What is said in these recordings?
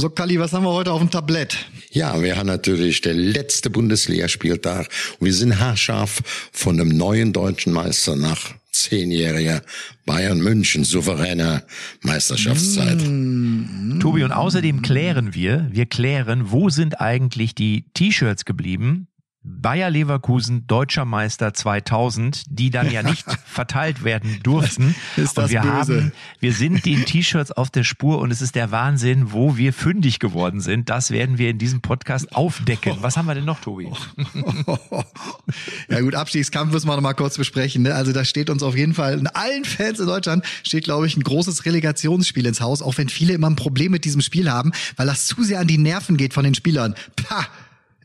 So, Kali, was haben wir heute auf dem Tablett? Ja, wir haben natürlich der letzte Bundesligaspieltag und wir sind haarscharf von einem neuen deutschen Meister nach zehnjähriger Bayern München souveräner Meisterschaftszeit. Mm. Tobi, und außerdem klären wir, wir klären, wo sind eigentlich die T-Shirts geblieben, Bayer Leverkusen deutscher Meister 2000, die dann ja nicht verteilt werden durften. Ist das und wir böse. haben, wir sind den T-Shirts auf der Spur und es ist der Wahnsinn, wo wir fündig geworden sind. Das werden wir in diesem Podcast aufdecken. Was haben wir denn noch, Tobi? ja gut, Abstiegskampf müssen wir noch mal kurz besprechen. Ne? Also da steht uns auf jeden Fall, in allen Fans in Deutschland steht, glaube ich, ein großes Relegationsspiel ins Haus, auch wenn viele immer ein Problem mit diesem Spiel haben, weil das zu sehr an die Nerven geht von den Spielern. Pah!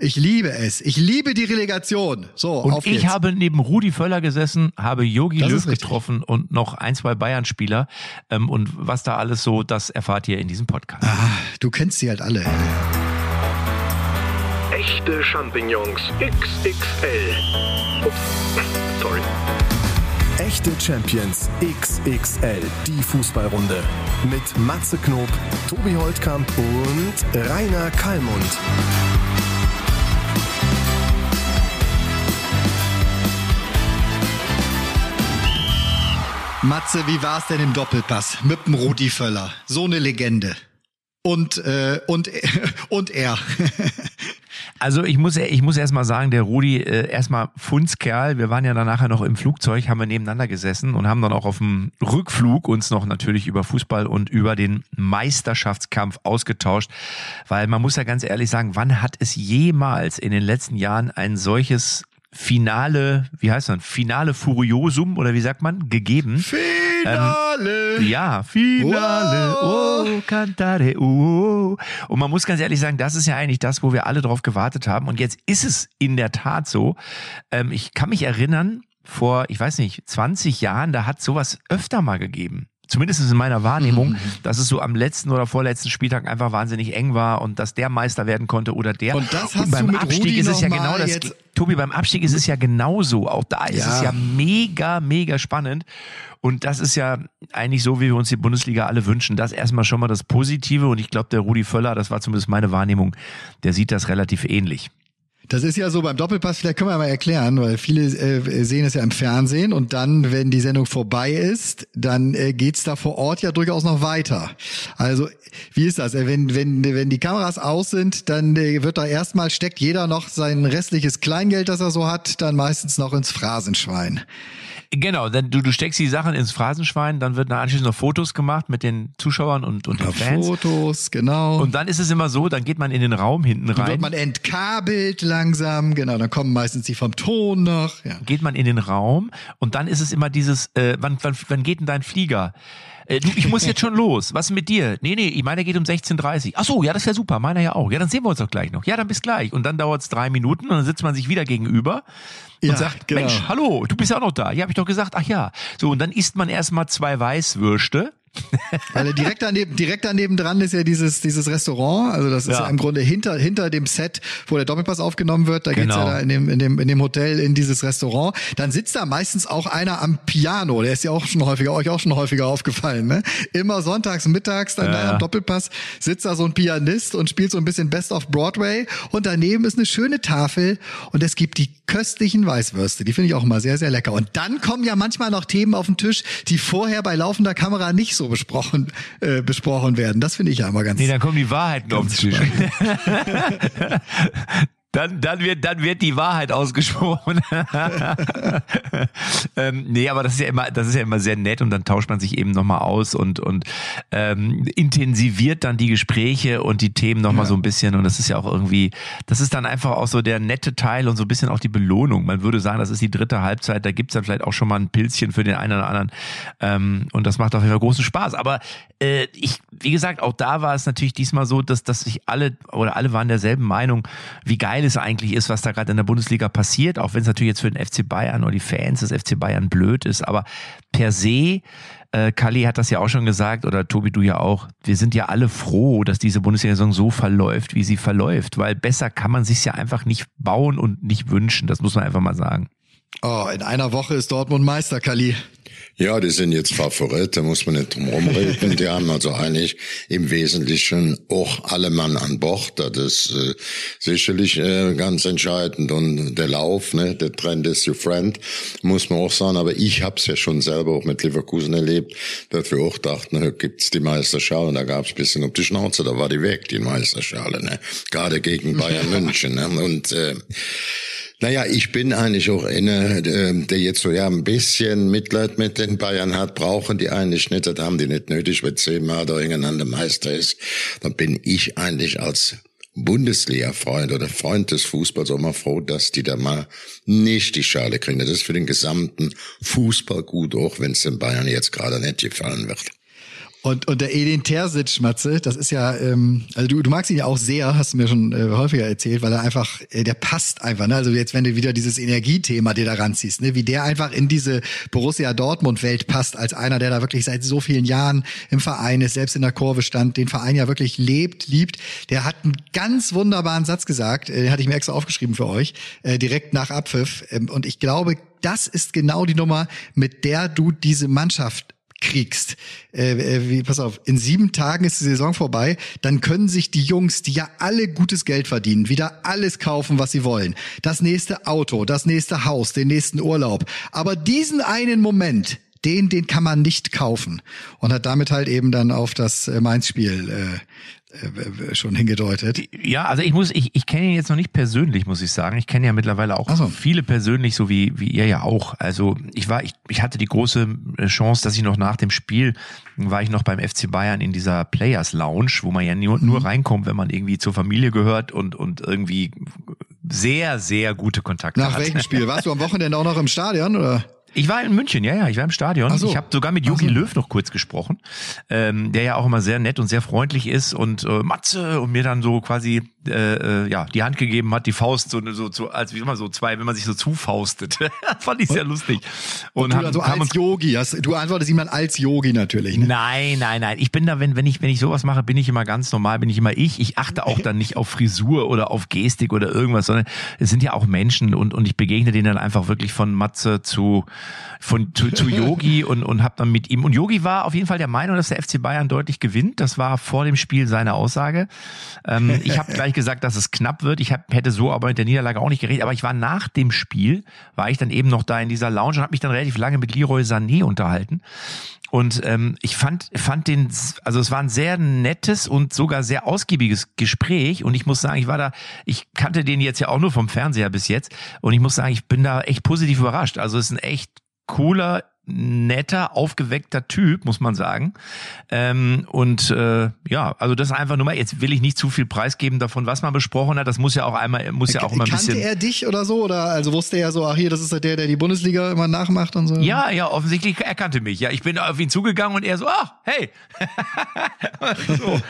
Ich liebe es. Ich liebe die Relegation. So, Und auf ich geht's. habe neben Rudi Völler gesessen, habe Yogi Das Löw getroffen und noch ein, zwei Bayern-Spieler. Ähm, und was da alles so, das erfahrt ihr in diesem Podcast. Ah, du kennst sie halt alle. Echte Champignons XXL. Ups, sorry. Echte Champions XXL, die Fußballrunde. Mit Matze Knob, Tobi Holtkamp und Rainer Kallmund. Matze, wie war's denn im Doppelpass mit dem Rudi Völler? So eine Legende. Und äh, und und er. Also ich muss, ich muss erst mal sagen, der Rudi, äh, erstmal Fundskerl. Wir waren ja dann nachher noch im Flugzeug, haben wir nebeneinander gesessen und haben dann auch auf dem Rückflug uns noch natürlich über Fußball und über den Meisterschaftskampf ausgetauscht. Weil man muss ja ganz ehrlich sagen, wann hat es jemals in den letzten Jahren ein solches Finale, wie heißt man, Finale Furiosum oder wie sagt man, gegeben? Finale. Ja, Finale. Oh, cantare. Oh. Und man muss ganz ehrlich sagen, das ist ja eigentlich das, wo wir alle drauf gewartet haben. Und jetzt ist es in der Tat so. Ähm, ich kann mich erinnern, vor, ich weiß nicht, 20 Jahren, da hat sowas öfter mal gegeben. Zumindest in meiner Wahrnehmung, Mhm. dass es so am letzten oder vorletzten Spieltag einfach wahnsinnig eng war und dass der Meister werden konnte oder der. Und das hast beim du mit Abstieg Rudi ist es ja genau das. Tobi, beim Abstieg ist es ja genauso. Auch da ist Ja. es ja mega, mega spannend. Und das ist ja eigentlich so, wie wir uns die Bundesliga alle wünschen. Das erstmal schon mal das Positive. Und ich glaube, der Rudi Völler, das war zumindest meine Wahrnehmung, der sieht das relativ ähnlich. Das ist ja so beim Doppelpass, vielleicht können wir mal erklären, weil viele äh, sehen es ja im Fernsehen und dann, wenn die Sendung vorbei ist, dann äh, geht's da vor Ort ja durchaus noch weiter. Also wie ist das? Äh, Wenn, wenn, wenn die Kameras aus sind, dann äh, wird da erstmal, steckt jeder noch sein restliches Kleingeld, das er so hat, dann meistens noch ins Phrasenschwein. Genau, dann du, du steckst die Sachen ins Phrasenschwein, dann wird anschließend noch Fotos gemacht mit den Zuschauern und, und den Fans. Fotos, genau. Und dann ist es immer so, dann geht man in den Raum hinten dann wird rein. man entkabelt langsam, genau, dann kommen meistens die vom Ton noch. Ja. geht man in den Raum und dann ist es immer dieses, äh, wann, wann, wann geht denn dein Flieger? Äh, du, ich muss jetzt schon los. Was mit dir? Nee, nee, ich meine, geht um 16.30 Ach so, ja, das wäre super. Meiner ja auch. Ja, dann sehen wir uns doch gleich noch. Ja, dann bis gleich. Und dann dauert es drei Minuten und dann sitzt man sich wieder gegenüber und Ja, sagt, genau. Mensch, hallo, du bist ja auch noch da. Ja, habe ich doch gesagt. Ach ja. So, und dann isst man erstmal zwei Weißwürste. Weil direkt daneben, direkt daneben dran ist ja dieses, dieses Restaurant. Also das ist ja. Ja. im Grunde hinter, hinter dem Set, wo der Doppelpass aufgenommen wird. Da geht's Genau. ja da in dem, in dem, in dem Hotel in dieses Restaurant. Dann sitzt da meistens auch einer am Piano. Der ist ja auch schon häufiger, euch auch schon häufiger aufgefallen, ne? Immer sonntags, mittags, dann da Ja. am Doppelpass sitzt da so ein Pianist und spielt so ein bisschen Best of Broadway. Und daneben ist eine schöne Tafel und es gibt die köstlichen Weißwürste. Die finde ich auch immer sehr, sehr lecker. Und dann kommen ja manchmal noch Themen auf den Tisch, die vorher bei laufender Kamera nicht so besprochen, äh, besprochen werden. Das finde ich ja immer ganz Nee, dann kommen die Wahrheiten auf den Tisch. Dann, dann, wird, dann wird die Wahrheit ausgesprochen. ähm, nee, aber das ist ja immer, das ist ja immer sehr nett und dann tauscht man sich eben nochmal aus und, und ähm, intensiviert dann die Gespräche und die Themen nochmal Ja. so ein bisschen. Und das ist ja auch irgendwie, das ist dann einfach auch so der nette Teil und so ein bisschen auch die Belohnung. Man würde sagen, das ist die dritte Halbzeit, da gibt's dann vielleicht auch schon mal ein Pilzchen für den einen oder anderen. Ähm, und das macht auf jeden Fall großen Spaß. Aber äh, ich, wie gesagt, auch da war es natürlich diesmal so, dass, dass sich alle oder alle waren derselben Meinung, wie geil es eigentlich ist, was da gerade in der Bundesliga passiert, auch wenn es natürlich jetzt für den FC Bayern oder die Fans des FC Bayern blöd ist, aber per se, äh, Kali hat das ja auch schon gesagt oder Tobi, du ja auch, wir sind ja alle froh, dass diese Bundesliga-Saison so verläuft, wie sie verläuft, weil besser kann man sich ja einfach nicht bauen und nicht wünschen, das muss man einfach mal sagen. Oh, in einer Woche ist Dortmund Meister, Kali. Ja, die sind jetzt Favorit, da muss man nicht drum rumreden. Die haben also eigentlich im Wesentlichen auch alle Mann an Bord. Das ist äh, sicherlich äh, ganz entscheidend. Und der Lauf, ne, der Trend ist your friend, muss man auch sagen. Aber ich habe es ja schon selber auch mit Leverkusen erlebt, dass wir auch dachten, na, gibt's die Meisterschale. Und da gab's bisschen auf die Schnauze, da war die weg, die Meisterschale. Ne? Gerade gegen Bayern München. Ne? Und äh, naja, ich bin eigentlich auch einer, der jetzt so ja ein bisschen Mitleid mit den Bayern hat, brauchen die eigentlich nicht, das haben die nicht nötig, wenn zehnmal da irgendeiner Meister ist. Dann bin ich eigentlich als Bundesliga-Freund oder Freund des Fußballs auch mal froh, dass die da mal nicht die Schale kriegen. Das ist für den gesamten Fußball gut, auch wenn es den Bayern jetzt gerade nicht gefallen wird. Und, und der Edin Terzic, Matze, das ist ja, ähm, also du, du magst ihn ja auch sehr, hast du mir schon äh, häufiger erzählt, weil er einfach, äh, der passt einfach, ne? Also jetzt, wenn du wieder dieses Energiethema dir da ranziehst, ne? wie der einfach in diese Borussia Dortmund-Welt passt, als einer, der da wirklich seit so vielen Jahren im Verein ist, selbst in der Kurve stand, den Verein ja wirklich lebt, liebt. Der hat einen ganz wunderbaren Satz gesagt, äh, den hatte ich mir extra aufgeschrieben für euch, äh, direkt nach Abpfiff. Ähm, und ich glaube, das ist genau die Nummer, mit der du diese Mannschaft kriegst, äh, äh, wie, pass auf, in sieben Tagen ist die Saison vorbei, dann können sich die Jungs, die ja alle gutes Geld verdienen, wieder alles kaufen, was sie wollen. Das nächste Auto, das nächste Haus, den nächsten Urlaub. Aber diesen einen Moment, den, den kann man nicht kaufen. Und hat damit halt eben dann auf das äh, Mainz-Spiel äh, schon hingedeutet. Ja, also ich muss, ich, ich kenne ihn jetzt noch nicht persönlich, muss ich sagen. Ich kenne ja mittlerweile auch so. viele persönlich, so wie, wie ihr ja auch. Also ich war, ich, ich hatte die große äh, Chance, dass ich noch nach dem Spiel war ich noch beim FC Bayern in dieser Players Lounge, wo man ja nur, nur mhm. reinkommt, wenn man irgendwie zur Familie gehört und, und irgendwie sehr, sehr gute Kontakte Nach hat. welchem Spiel? Warst du am Wochenende auch noch im Stadion oder? Ich war in München, ja, ja, ich war im Stadion. So. Ich habe sogar mit Jogi so. Löw noch kurz gesprochen, ähm, der ja auch immer sehr nett und sehr freundlich ist und äh, Matze und mir dann so quasi äh, äh, ja die Hand gegeben hat, die Faust so so, so als wie immer so zwei, wenn man sich so zufaustet. Fand ich sehr lustig. Und, und du haben, so haben als Yogi, du antwortest jemand als Yogi natürlich. Ne? Nein, nein, nein. Ich bin da, wenn wenn ich wenn ich sowas mache, bin ich immer ganz normal, bin ich immer ich. Ich achte auch dann nicht auf Frisur oder auf Gestik oder irgendwas, sondern es sind ja auch Menschen und und ich begegne denen dann einfach wirklich von Matze zu von zu, zu Yogi und, und habe dann mit ihm. Und Yogi war auf jeden Fall der Meinung, dass der FC Bayern deutlich gewinnt. Das war vor dem Spiel seine Aussage. Ähm, ich habe gleich gesagt, dass es knapp wird. Ich hab, hätte so aber mit der Niederlage auch nicht geredet. Aber ich war nach dem Spiel, war ich dann eben noch da in dieser Lounge und habe mich dann relativ lange mit Leroy Sané unterhalten. Und ähm, ich fand, fand den, also es war ein sehr nettes und sogar sehr ausgiebiges Gespräch. Und ich muss sagen, ich war da, ich kannte den jetzt ja auch nur vom Fernseher bis jetzt. Und ich muss sagen, ich bin da echt positiv überrascht. Also es ist ein echt cooler, netter, aufgeweckter Typ, muss man sagen. Ähm, und äh, ja, also das ist einfach nur mal, jetzt will ich nicht zu viel preisgeben davon, was man besprochen hat. Das muss ja auch einmal, muss ja auch immer ein Kannte bisschen. Kannte er dich oder so? Oder also wusste er so, ach hier, das ist der, der die Bundesliga immer nachmacht und so? Ja, ja, offensichtlich erkannte mich. Ja, ich bin auf ihn zugegangen und er so, ach, hey. so.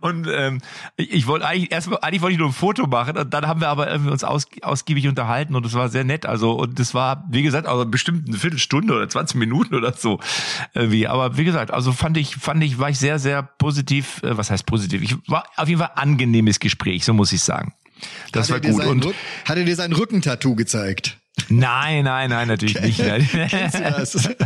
Und ähm, ich, ich wollte eigentlich erstmal, eigentlich wollte ich nur ein Foto machen und dann haben wir aber irgendwie uns aus, ausgiebig unterhalten und es war sehr nett. Also, und das war, wie gesagt, also bestimmt eine Viertelstunde oder 20 Minuten oder so. Irgendwie. Aber wie gesagt, also fand ich, fand ich, war ich sehr, sehr positiv, äh, was heißt positiv? Ich war auf jeden Fall angenehmes Gespräch, so muss ich sagen. Das hat war gut. Und hat er dir sein Rückentattoo gezeigt? Nein, nein, nein, natürlich nicht. Nein. Kennst du das?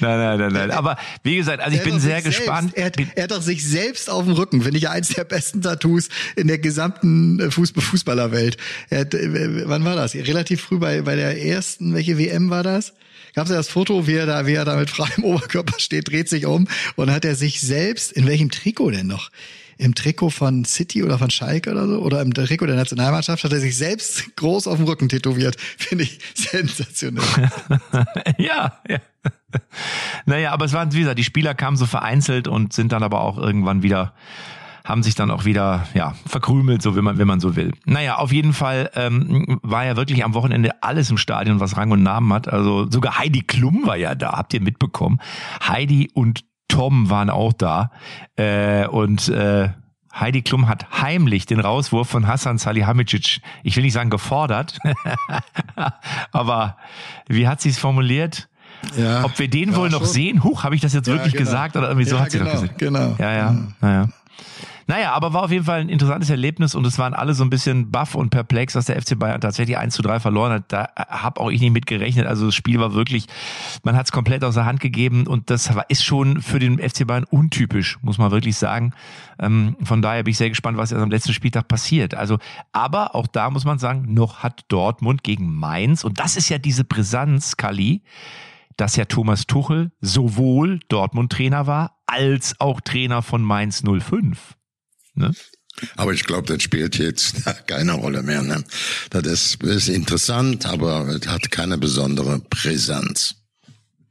nein, nein, nein, nein. Aber wie gesagt, also ich bin sehr gespannt. Er hat, er hat doch sich selbst auf dem Rücken, finde ich ja eins der besten Tattoos in der gesamten äh, Fußball Fußballerwelt. Er hat, äh, wann war das? Relativ früh bei, bei der ersten, welche WM war das? Gab es ja das Foto, wie er da, wie er da mit freiem Oberkörper steht, dreht sich um und hat er sich selbst, in welchem Trikot denn noch? Im Trikot von City oder von Schalke oder so? Oder im Trikot der Nationalmannschaft hat er sich selbst groß auf dem Rücken tätowiert. Finde ich sensationell. ja, ja. Naja, aber es waren, wie gesagt, die Spieler kamen so vereinzelt und sind dann aber auch irgendwann wieder haben sich dann auch wieder ja verkrümelt, so wenn man wenn man so will. Naja, auf jeden Fall ähm, war ja wirklich am Wochenende alles im Stadion, was Rang und Namen hat. Also sogar Heidi Klum war ja da, habt ihr mitbekommen? Heidi und Tom waren auch da äh, und äh, Heidi Klum hat heimlich den Rauswurf von Hassan Salihamidzic, ich will nicht sagen gefordert, aber wie hat sie es formuliert? Ja, Ob wir den wohl noch schon. sehen? Huch, habe ich das jetzt ja, wirklich genau. gesagt oder irgendwie so hat sie genau, doch gesagt. Genau. Ja, ja, naja. Naja, aber war auf jeden Fall ein interessantes Erlebnis und es waren alle so ein bisschen baff und perplex, dass der FC Bayern tatsächlich 1 zu 3 verloren hat. Da habe auch ich nicht mit gerechnet. Also das Spiel war wirklich, man hat es komplett aus der Hand gegeben und das ist schon für den FC Bayern untypisch, muss man wirklich sagen. Ähm, von daher bin ich sehr gespannt, was jetzt am letzten Spieltag passiert. Also, aber auch da muss man sagen, noch hat Dortmund gegen Mainz und das ist ja diese Brisanz, Kali, dass ja Thomas Tuchel sowohl Dortmund-Trainer war, als auch Trainer von Mainz 05. Ne? Aber ich glaube, das spielt jetzt keine Rolle mehr. Ne? Das ist, ist interessant, aber es hat keine besondere Präsenz.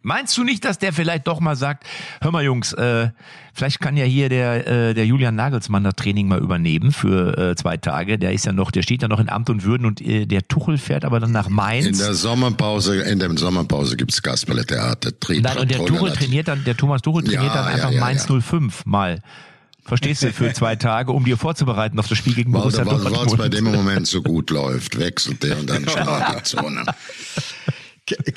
Meinst du nicht, dass der vielleicht doch mal sagt, hör mal Jungs, äh, vielleicht kann ja hier der, äh, der Julian Nagelsmann das Training mal übernehmen für äh, zwei Tage. Der ist ja noch, der steht ja noch in Amt und Würden und äh, der Tuchel fährt aber dann nach Mainz. In der Sommerpause, in der Sommerpause gibt's Kasperle-Theater. Nein, und der Tuchel trainiert dann, der Thomas Tuchel trainiert ja, dann einfach ja, ja, Mainz 05 mal. Verstehst du, für zwei Tage, um dir vorzubereiten auf das Spiel gegen Borussia Dortmund. Weil es bei dem Moment so gut läuft, wechselt der und dann schnell die Zone.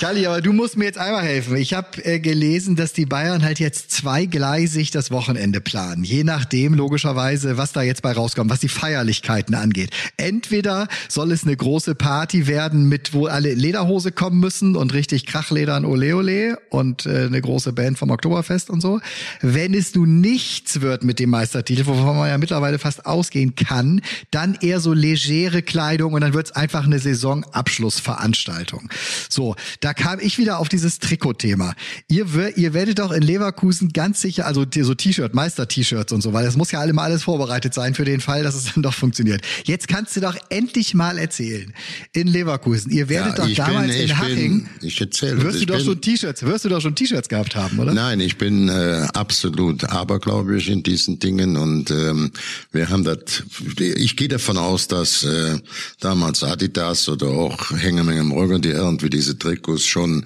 Kalli, aber du musst mir jetzt einmal helfen. Ich habe äh, gelesen, dass die Bayern halt jetzt zweigleisig das Wochenende planen. Je nachdem, logischerweise, was da jetzt bei rauskommt, was die Feierlichkeiten angeht. Entweder soll es eine große Party werden, mit wo alle Lederhose kommen müssen und richtig Krachledern Ole Ole und äh, eine große Band vom Oktoberfest und so. Wenn es nun nichts wird mit dem Meistertitel, wovon man ja mittlerweile fast ausgehen kann, dann eher so legere Kleidung und dann wird es einfach eine Saisonabschlussveranstaltung. So, da kam ich wieder auf dieses Trikot-Thema. Ihr, ihr werdet doch in Leverkusen ganz sicher, also so T-Shirt, Meister-T-Shirts und so, weil das muss ja alle mal alles vorbereitet sein für den Fall, dass es dann doch funktioniert. Jetzt kannst du doch endlich mal erzählen. In Leverkusen. Ihr werdet ja, doch damals bin, in Haching. Bin, ich erzähle. Wirst du doch schon T-Shirts, wirst du doch schon T-Shirts gehabt haben, oder? Nein, ich bin äh, absolut abergläubisch in diesen Dingen und ähm, wir haben das, ich gehe davon aus, dass äh, damals Adidas oder auch Hängemenge im Rücken, die irgendwie diese Trikots schon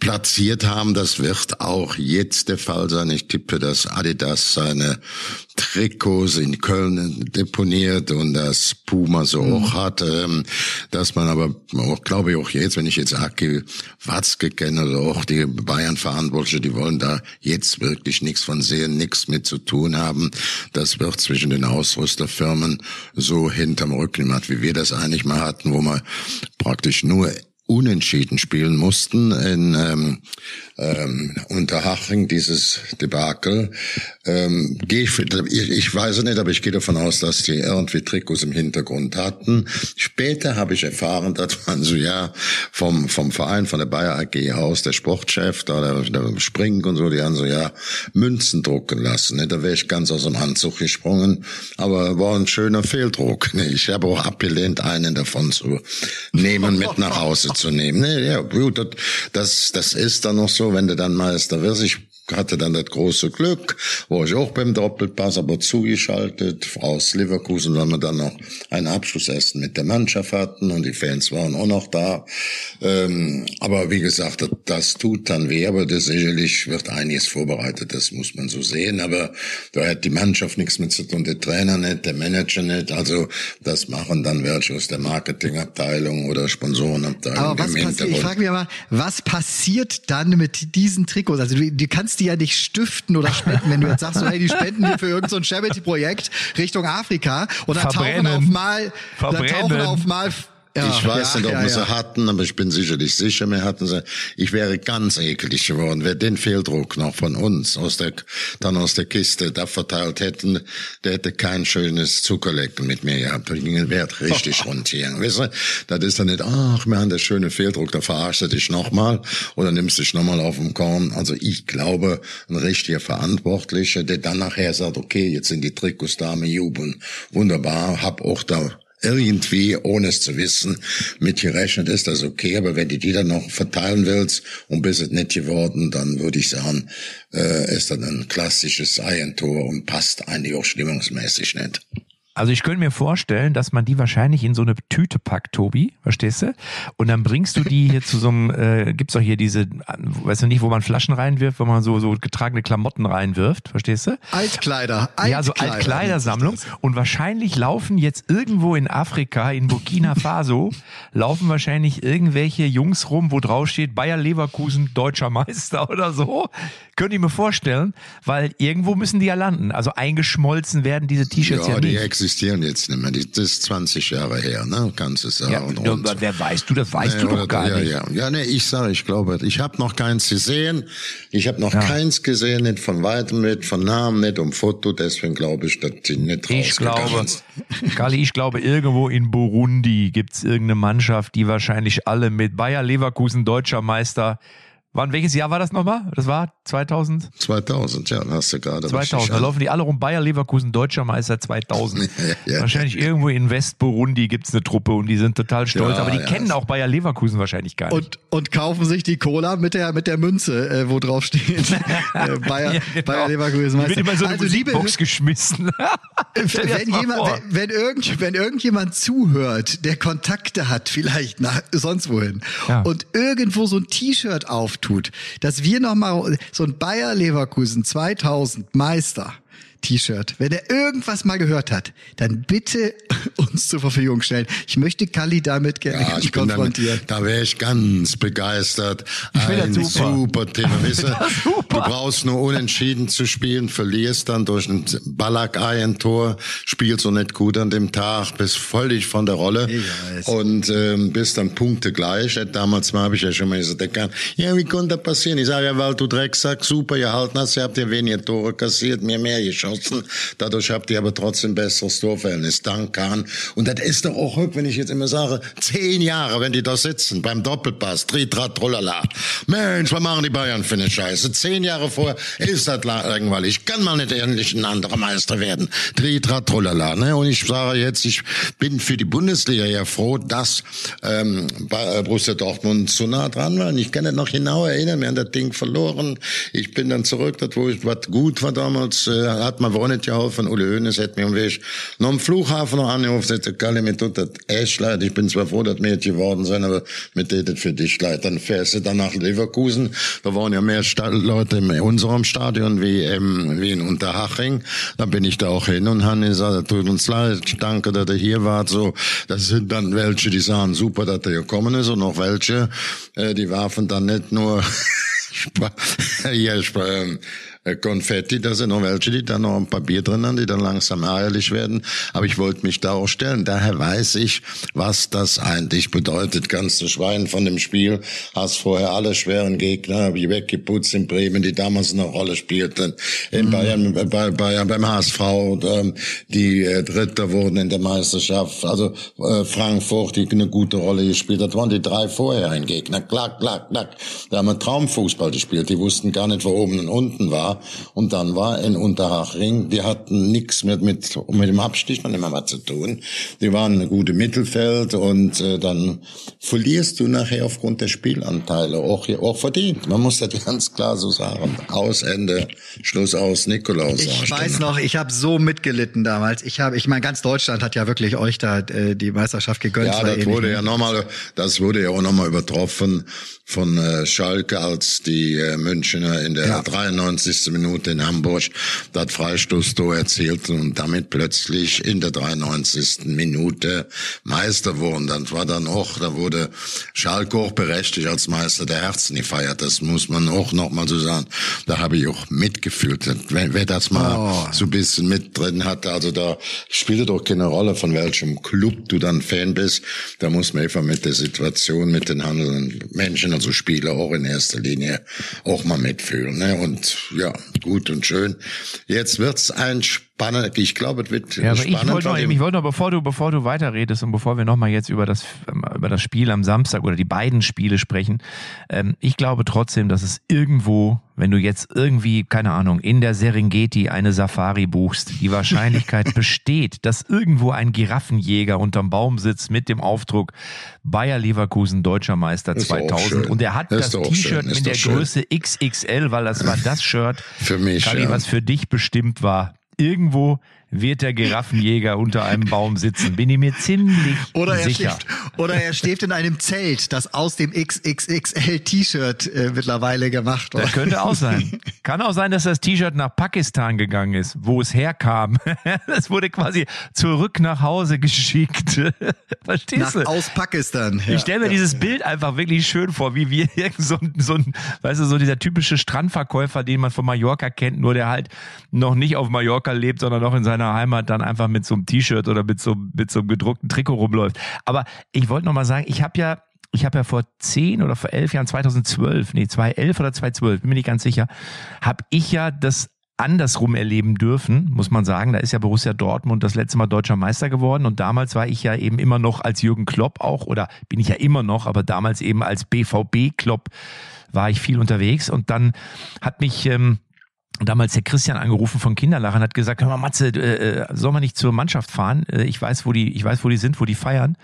platziert haben. Das wird auch jetzt der Fall sein. Ich tippe, dass Adidas seine Trikots in Köln deponiert und das Puma so mhm. auch hat, ähm, dass man aber auch, glaube ich, auch jetzt, wenn ich jetzt Aki Watzke kenne oder auch die Bayern-Verantwortliche, die wollen da jetzt wirklich nichts von sehen, nichts mit zu tun haben. Das wird zwischen den Ausrüsterfirmen so hinterm Rücken gemacht, wie wir das eigentlich mal hatten, wo man praktisch nur unentschieden spielen mussten in ähm, ähm, Unterhaching, dieses Debakel. Ähm, geh ich, ich, ich weiß es nicht, aber ich gehe davon aus, dass die irgendwie Trikots im Hintergrund hatten. Später habe ich erfahren, dass man so ja vom vom Verein, von der Bayer AG aus, der Sportchef, da der, der Spring und so, die haben so ja Münzen drucken lassen. Ne? Da wäre ich ganz aus dem Anzug gesprungen, aber war ein schöner Fehldruck. Ne? Ich habe auch abgelehnt, einen davon zu nehmen, mit nach Hause zu nehmen. Ne? Ja, gut, das, das ist dann noch so, wenn du dann Meister wirst. Ich hatte dann das große Glück, wo ich auch beim Doppelpass, aber zugeschaltet aus Leverkusen, weil wir dann noch ein Abschlussessen mit der Mannschaft hatten und die Fans waren auch noch da. Ähm, aber wie gesagt, das, das tut dann weh, aber das sicherlich wird einiges vorbereitet, das muss man so sehen. Aber da hat die Mannschaft nichts mit zu tun, der Trainer nicht, der Manager nicht. Also das machen dann welche aus der Marketingabteilung oder Sponsorenabteilung aber was Hintergrund. Ich frage mich aber, was passiert dann mit diesen Trikots? Also du, du kannst die ja nicht stiften oder spenden, wenn du jetzt sagst, so, hey, die spenden hier für irgendein so Charity-Projekt Richtung Afrika und dann tauchen auf mal, dann tauchen auf mal ja, ich weiß ja, nicht, ob ja, wir sie hatten, aber ich bin sicherlich sicher, wir hatten sie. Ich wäre ganz eklig geworden, wer den Fehldruck noch von uns aus der, dann aus der Kiste da verteilt hätten, der hätte kein schönes Zuckerlecken mit mir gehabt. Da ging der Wert richtig rund hier. Weißt du, das ist dann nicht, ach, wir haben der schöne Fehldruck, da verarschst du dich nochmal oder nimmst dich nochmal auf den Korn. Also ich glaube, ein richtiger Verantwortlicher, der dann nachher sagt, okay, jetzt sind die Trikots da, wir jubeln. Wunderbar, hab auch da irgendwie, ohne es zu wissen, mit gerechnet ist das okay, aber wenn du die dann noch verteilen willst und bist es nicht geworden, dann würde ich sagen, äh, ist dann ein klassisches Eigentor und passt eigentlich auch stimmungsmäßig nicht. Also ich könnte mir vorstellen, dass man die wahrscheinlich in so eine Tüte packt, Tobi, verstehst du? Und dann bringst du die hier zu so einem, äh, gibt's doch hier diese, weißt du nicht, wo man Flaschen reinwirft, wo man so, so getragene Klamotten reinwirft, verstehst du? Altkleider. Ja, so Altkleider Altkleidersammlung. Und wahrscheinlich laufen jetzt irgendwo in Afrika, in Burkina Faso, laufen wahrscheinlich irgendwelche Jungs rum, wo drauf steht Bayer Leverkusen deutscher Meister oder so. Könnte ich mir vorstellen, weil irgendwo müssen die ja landen. Also eingeschmolzen werden diese T-Shirts ja, Ja, die nicht. Existieren jetzt nicht mehr. Das ist 20 Jahre her, ne? Kannst du sagen. Ja, Und- wer weißt du, das weißt Nee, du doch oder- gar ja, nicht. Ja, ja, nee, ich sage, ich glaube, ich habe noch keins gesehen. Ich habe noch Ja. keins gesehen, nicht von weitem nicht, von Namen nicht, um Foto. Deswegen glaube ich, dass die nicht Ich glaube. Kali, ich glaube, irgendwo in Burundi gibt's irgendeine Mannschaft, die wahrscheinlich alle mit Bayer Leverkusen deutscher Meister. Wann, welches Jahr war das nochmal? Das war 2000? 2000, ja, hast du gerade 2000. Da laufen die alle rum. Bayer Leverkusen deutscher Meister 2000. Ja, ja. Wahrscheinlich irgendwo in West-Burundi gibt's eine Truppe und die sind total stolz. Ja, aber die kennen auch Bayer Leverkusen wahrscheinlich gar nicht. Und, und kaufen sich die Cola mit der, mit der Münze, äh, wo drauf steht. äh, Bayer, genau. Bayer Leverkusen. Die wird immer so eine also, Musikbox geschmissen. Wenn, jemand, wenn, wenn, irgend, wenn irgendjemand zuhört, der Kontakte hat, vielleicht nach sonst wohin, und irgendwo so ein T-Shirt auftut, dass wir nochmal so ein Bayer Leverkusen 2000 Meister T-Shirt, wenn er irgendwas mal gehört hat, dann bitte uns zur Verfügung stellen. Ich möchte Kali damit gerne Ja, ich konfrontieren. da wäre ich ganz begeistert. find Ein das super. super Thema. Weißt du, super. du brauchst nur unentschieden zu spielen, verlierst dann durch ein Ballack-Tor, spielst so nicht gut an dem Tag, bist völlig von der Rolle Ich und ähm, bist dann Punkte gleich. Damals mal habe ich ja schon mal gesagt, der kann, ja, wie konnte das passieren? Ich sage, ja, weil du Drecksack, super gehalten hast, ihr habt ja weniger Tore kassiert, mir mehr geschossen. Dadurch habt ihr aber trotzdem besseres Torverhältnis. Dank Kahn. Und das ist doch auch, wenn ich jetzt immer sage, zehn Jahre, wenn die da sitzen, beim Doppelpass, Tritrat, Trollala. Mensch, was machen die Bayern für eine Scheiße? Zehn Jahre vorher ist das langweilig. Kann mal nicht endlich ein anderer Meister werden. Tritrat, Trollala. Ne? Und ich sage jetzt, ich bin für die Bundesliga ja froh, dass ähm, äh, Borussia Dortmund so nah dran war. Und ich kann das noch genau erinnern, wir haben das Ding verloren. Ich bin dann zurück, das wo ich, was gut war damals, äh, hat mir auch nicht geholfen. Uli Hoeneß hat am Weg noch am Flughafen noch angerufen, sagte, Kalle, mir tut das echt leid. Ich bin zwar froh, dass wir jetzt geworden sind, aber mir tut das für dich leid. Dann fährst du dann nach Leverkusen. Da waren ja mehr Sta Leute in unserem Stadion wie, ähm, wie in Unterhaching. Da bin ich da auch hin und habe gesagt, tut uns leid, danke, dass ihr hier wart. So, das sind dann welche, die sagen, super, dass ihr gekommen ist und noch welche, äh, die warfen dann nicht nur ja, äh, Konfetti, da sind noch welche, die dann noch ein paar Bier drin haben, die dann langsam ärgerlich werden. Aber ich wollte mich da auch stellen. Daher weiß ich, was das eigentlich bedeutet. Ganz du Schwein von dem Spiel. Hast vorher alle schweren Gegner wie weggeputzt in Bremen, die damals eine Rolle spielten. In Bayern, bei Bayern, beim HSV, ähm, die äh, Dritter wurden in der Meisterschaft. Also äh, Frankfurt, die eine gute Rolle gespielt hat, waren die drei vorher ein Gegner. Klack, klack, klack. Da haben wir Traumfußball gespielt. Die wussten gar nicht, wo oben und unten war. Und dann war in Unterhaching, die hatten nichts mit, mit, mit dem Abstich noch immer was zu tun. Die waren eine gute Mittelfeld und äh, dann verlierst du nachher aufgrund der Spielanteile auch, auch verdient. Man muss das ganz klar so sagen. Aus, Ende, Schluss aus, Nikolaus. Ich weiß noch, ich habe so mitgelitten damals. Ich habe, ich meine, ganz Deutschland hat ja wirklich euch da äh, die Meisterschaft gegönnt. Ja, das ähnlich, wurde ja nochmal, das wurde ja auch nochmal übertroffen von äh, Schalke, als die äh, Münchner in der Ja. 93. Minute in Hamburg das Freistoßtor erzielten und damit plötzlich in der 93. Minute Meister wurden. Das war dann auch, da wurde Schalke auch berechtigt als Meister der Herzen gefeiert. Das muss man auch nochmal so sagen. Da habe ich auch mitgefühlt. Wer, wer das mal Oh. so ein bisschen mit drin hatte, also da spielt doch keine Rolle, von welchem Club du dann Fan bist. Da muss man einfach mit der Situation, mit den handelnden Menschen, also Spieler auch in erster Linie, auch mal mitfühlen. Ne? Und ja, gut und schön. Jetzt wird's ein spannend, ich glaube, es wird Ja, ich spannend. wollte noch, ich wollte noch, bevor du, bevor du weiterredest und bevor wir nochmal jetzt über das, über das Spiel am Samstag oder die beiden Spiele sprechen, ähm, ich glaube trotzdem, dass es irgendwo, wenn du jetzt irgendwie, keine Ahnung, in der Serengeti eine Safari buchst, die Wahrscheinlichkeit besteht, dass irgendwo ein Giraffenjäger unterm Baum sitzt mit dem Aufdruck Bayer Leverkusen Deutscher Meister Ist doch auch 2000 schön. und er hat Ist das T-Shirt mit der schön. Größe XXL, weil das war das Shirt, Für mich, Kali, ja. was für dich bestimmt war. Irgendwo wird der Giraffenjäger unter einem Baum sitzen. Bin ich mir ziemlich Oder er, sicher. schläft, oder er schläft in einem Zelt, das aus dem XXXL-T-Shirt äh, mittlerweile gemacht wurde. Das könnte auch sein. Kann auch sein, dass das T-Shirt nach Pakistan gegangen ist, wo es herkam. Es wurde quasi zurück nach Hause geschickt. Verstehst Nach, du? aus Pakistan. Ja. Ich stelle mir dieses Bild einfach wirklich schön vor, wie wir so, so ein, weißt du, so dieser typische Strandverkäufer, den man von Mallorca kennt, nur der halt noch nicht auf Mallorca lebt, sondern noch in seiner Heimat dann einfach mit so einem T-Shirt oder mit so, mit so einem gedruckten Trikot rumläuft. Aber ich wollte noch mal sagen, ich habe ja ich habe ja vor zehn oder vor elf Jahren, 2012, nee, 2011 oder 2012, bin mir nicht ganz sicher, habe ich ja das andersrum erleben dürfen, muss man sagen. Da ist ja Borussia Dortmund das letzte Mal deutscher Meister geworden und damals war ich ja eben immer noch als Jürgen Klopp auch oder bin ich ja immer noch, aber damals eben als BVB Klopp war ich viel unterwegs und dann hat mich ähm, damals der Christian angerufen von Kinderlachen hat gesagt, hör mal Matze, äh, äh, soll man nicht zur Mannschaft fahren? Äh, ich weiß, wo die, ich weiß, wo die sind, wo die feiern.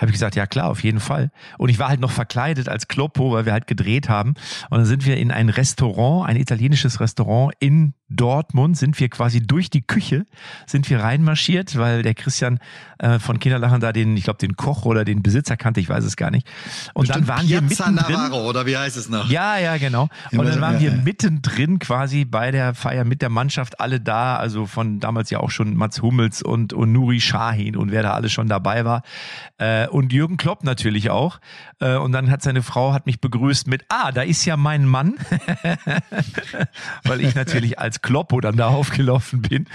Habe ich gesagt, ja klar, auf jeden Fall. Und ich war halt noch verkleidet als Kloppo, weil wir halt gedreht haben. Und dann sind wir in ein Restaurant, ein italienisches Restaurant in Dortmund, sind wir quasi durch die Küche, sind wir reinmarschiert, weil der Christian äh, von Kinderlachen da den, ich glaube, den Koch oder den Besitzer kannte, ich weiß es gar nicht. Und dann waren wir Piazza mittendrin. Navarro, oder wie heißt es noch? Ja, ja, genau. Und dann waren wir mittendrin quasi bei der Feier mit der Mannschaft alle da, also von damals ja auch schon Mats Hummels und, und Nuri Sahin und wer da alles schon dabei war. Äh, und Jürgen Klopp natürlich auch. Äh, und dann hat seine Frau hat mich begrüßt mit, ah, da ist ja mein Mann. Weil ich natürlich als Kloppo dann da aufgelaufen bin.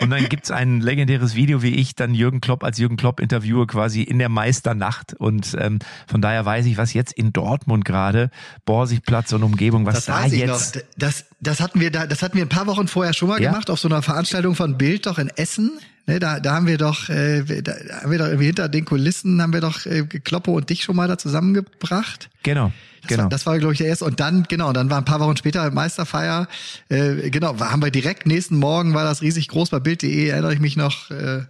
Und dann gibt's ein legendäres Video, wie ich dann Jürgen Klopp als Jürgen Klopp interviewe, quasi in der Meisternacht. Und ähm, von daher weiß ich, was jetzt in Dortmund gerade, Borsigplatz und Umgebung, was Das da jetzt. noch. Das, das hatten wir da, das hatten wir ein paar Wochen vorher schon mal Ja? gemacht auf so einer Veranstaltung von Bild doch in Essen. Ne, da, da haben wir doch, äh, da haben wir doch irgendwie hinter den Kulissen haben wir doch äh, Kloppo und dich schon mal da zusammengebracht. Genau, Das genau. war, das war glaube ich der erste. Und dann, genau, dann war ein paar Wochen später Meisterfeier. Äh, genau, haben wir direkt nächsten Morgen war das riesig groß bei Bild.de, erinnere ich mich noch. Äh,